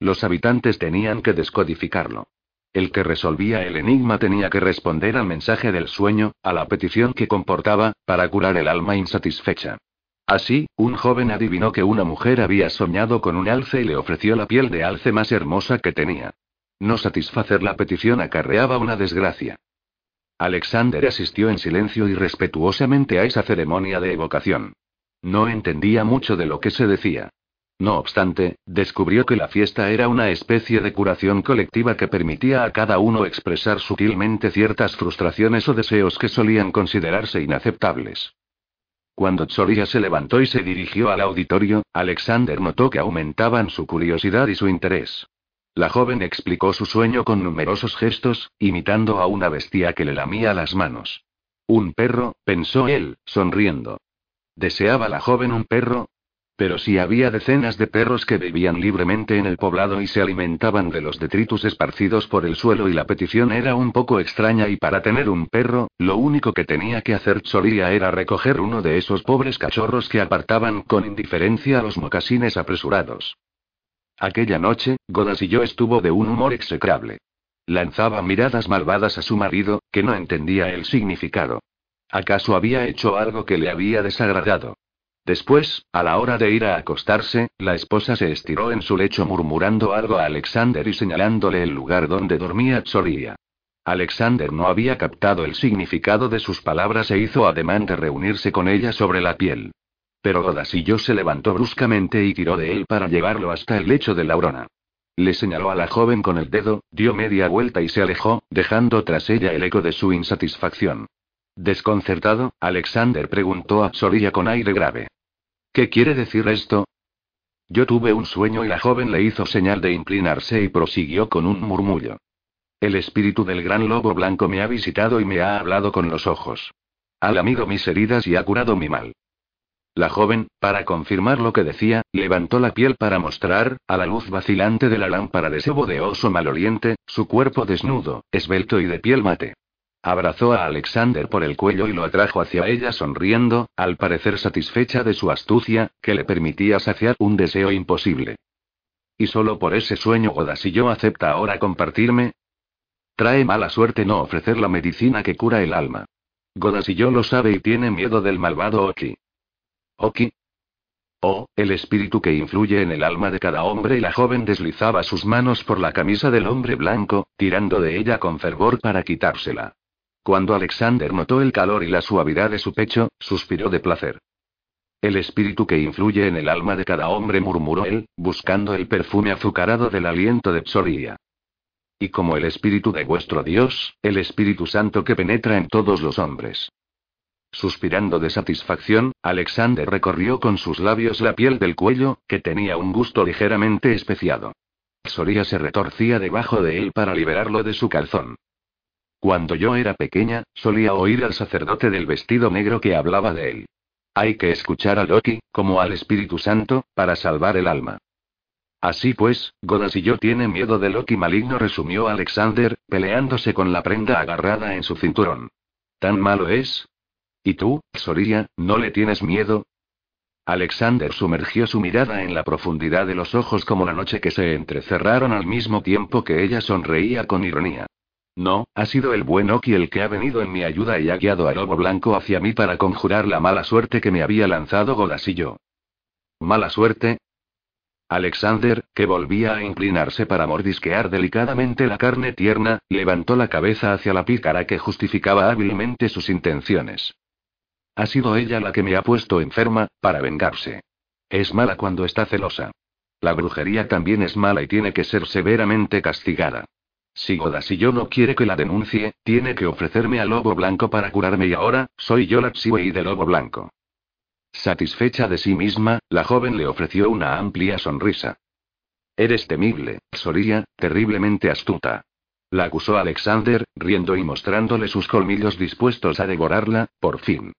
Los habitantes tenían que descodificarlo. El que resolvía el enigma tenía que responder al mensaje del sueño, a la petición que comportaba, para curar el alma insatisfecha. Así, un joven adivinó que una mujer había soñado con un alce y le ofreció la piel de alce más hermosa que tenía. No satisfacer la petición acarreaba una desgracia. Alexander asistió en silencio y respetuosamente a esa ceremonia de evocación. No entendía mucho de lo que se decía. No obstante, descubrió que la fiesta era una especie de curación colectiva que permitía a cada uno expresar sutilmente ciertas frustraciones o deseos que solían considerarse inaceptables. Cuando Tsoria se levantó y se dirigió al auditorio, Alexander notó que aumentaban su curiosidad y su interés. La joven explicó su sueño con numerosos gestos, imitando a una bestia que le lamía las manos. Un perro, pensó él, sonriendo. ¿Deseaba la joven un perro? Pero si había decenas de perros que vivían libremente en el poblado y se alimentaban de los detritus esparcidos por el suelo y la petición era un poco extraña y para tener un perro, lo único que tenía que hacer Choría era recoger uno de esos pobres cachorros que apartaban con indiferencia a los mocasines apresurados. Aquella noche, Godas y yo estuvo de un humor execrable. Lanzaba miradas malvadas a su marido, que no entendía el significado. ¿Acaso había hecho algo que le había desagradado? Después, a la hora de ir a acostarse, la esposa se estiró en su lecho murmurando algo a Alexander y señalándole el lugar donde dormía Tsoria. Alexander no había captado el significado de sus palabras e hizo ademán de reunirse con ella sobre la piel. Pero Godasillo se levantó bruscamente y tiró de él para llevarlo hasta el lecho de Laurona. Le señaló a la joven con el dedo, dio media vuelta y se alejó, dejando tras ella el eco de su insatisfacción. Desconcertado, Alexander preguntó a Tsoria con aire grave. ¿Qué quiere decir esto? Yo tuve un sueño y la joven le hizo señal de inclinarse y prosiguió con un murmullo. El espíritu del gran lobo blanco me ha visitado y me ha hablado con los ojos. Ha lamido mis heridas y ha curado mi mal. La joven, para confirmar lo que decía, levantó la piel para mostrar, a la luz vacilante de la lámpara de sebo de oso maloliente, su cuerpo desnudo, esbelto y de piel mate. Abrazó a Alexander por el cuello y lo atrajo hacia ella sonriendo, al parecer satisfecha de su astucia, que le permitía saciar un deseo imposible. ¿Y solo por ese sueño yo acepta ahora compartirme? Trae mala suerte no ofrecer la medicina que cura el alma. yo lo sabe y tiene miedo del malvado Oki. ¿Oki? Oh, el espíritu que influye en el alma de cada hombre y la joven deslizaba sus manos por la camisa del hombre blanco, tirando de ella con fervor para quitársela. Cuando Alexander notó el calor y la suavidad de su pecho, suspiró de placer. El espíritu que influye en el alma de cada hombre, murmuró él, buscando el perfume azucarado del aliento de Psoria. Y como el espíritu de vuestro Dios, el Espíritu Santo que penetra en todos los hombres. Suspirando de satisfacción, Alexander recorrió con sus labios la piel del cuello, que tenía un gusto ligeramente especiado. Soria se retorcía debajo de él para liberarlo de su calzón. Cuando yo era pequeña, solía oír al sacerdote del vestido negro que hablaba de él. Hay que escuchar a Loki, como al Espíritu Santo, para salvar el alma. Así pues, Godas y yo tiene miedo de Loki maligno, resumió Alexander, peleándose con la prenda agarrada en su cinturón. ¿Tan malo es? ¿Y tú, Soria, no le tienes miedo? Alexander sumergió su mirada en la profundidad de los ojos como la noche que se entrecerraron al mismo tiempo que ella sonreía con ironía. No, ha sido el buen Oki el que ha venido en mi ayuda y ha guiado al lobo blanco hacia mí para conjurar la mala suerte que me había lanzado yo. ¿Mala suerte? Alexander, que volvía a inclinarse para mordisquear delicadamente la carne tierna, levantó la cabeza hacia la pícara que justificaba hábilmente sus intenciones. Ha sido ella la que me ha puesto enferma, para vengarse. Es mala cuando está celosa. La brujería también es mala y tiene que ser severamente castigada. Si yo no quiere que la denuncie, tiene que ofrecerme al lobo blanco para curarme y ahora, soy yo la y del lobo blanco. Satisfecha de sí misma, la joven le ofreció una amplia sonrisa. Eres temible, Soria, terriblemente astuta. La acusó Alexander, riendo y mostrándole sus colmillos dispuestos a devorarla, por fin.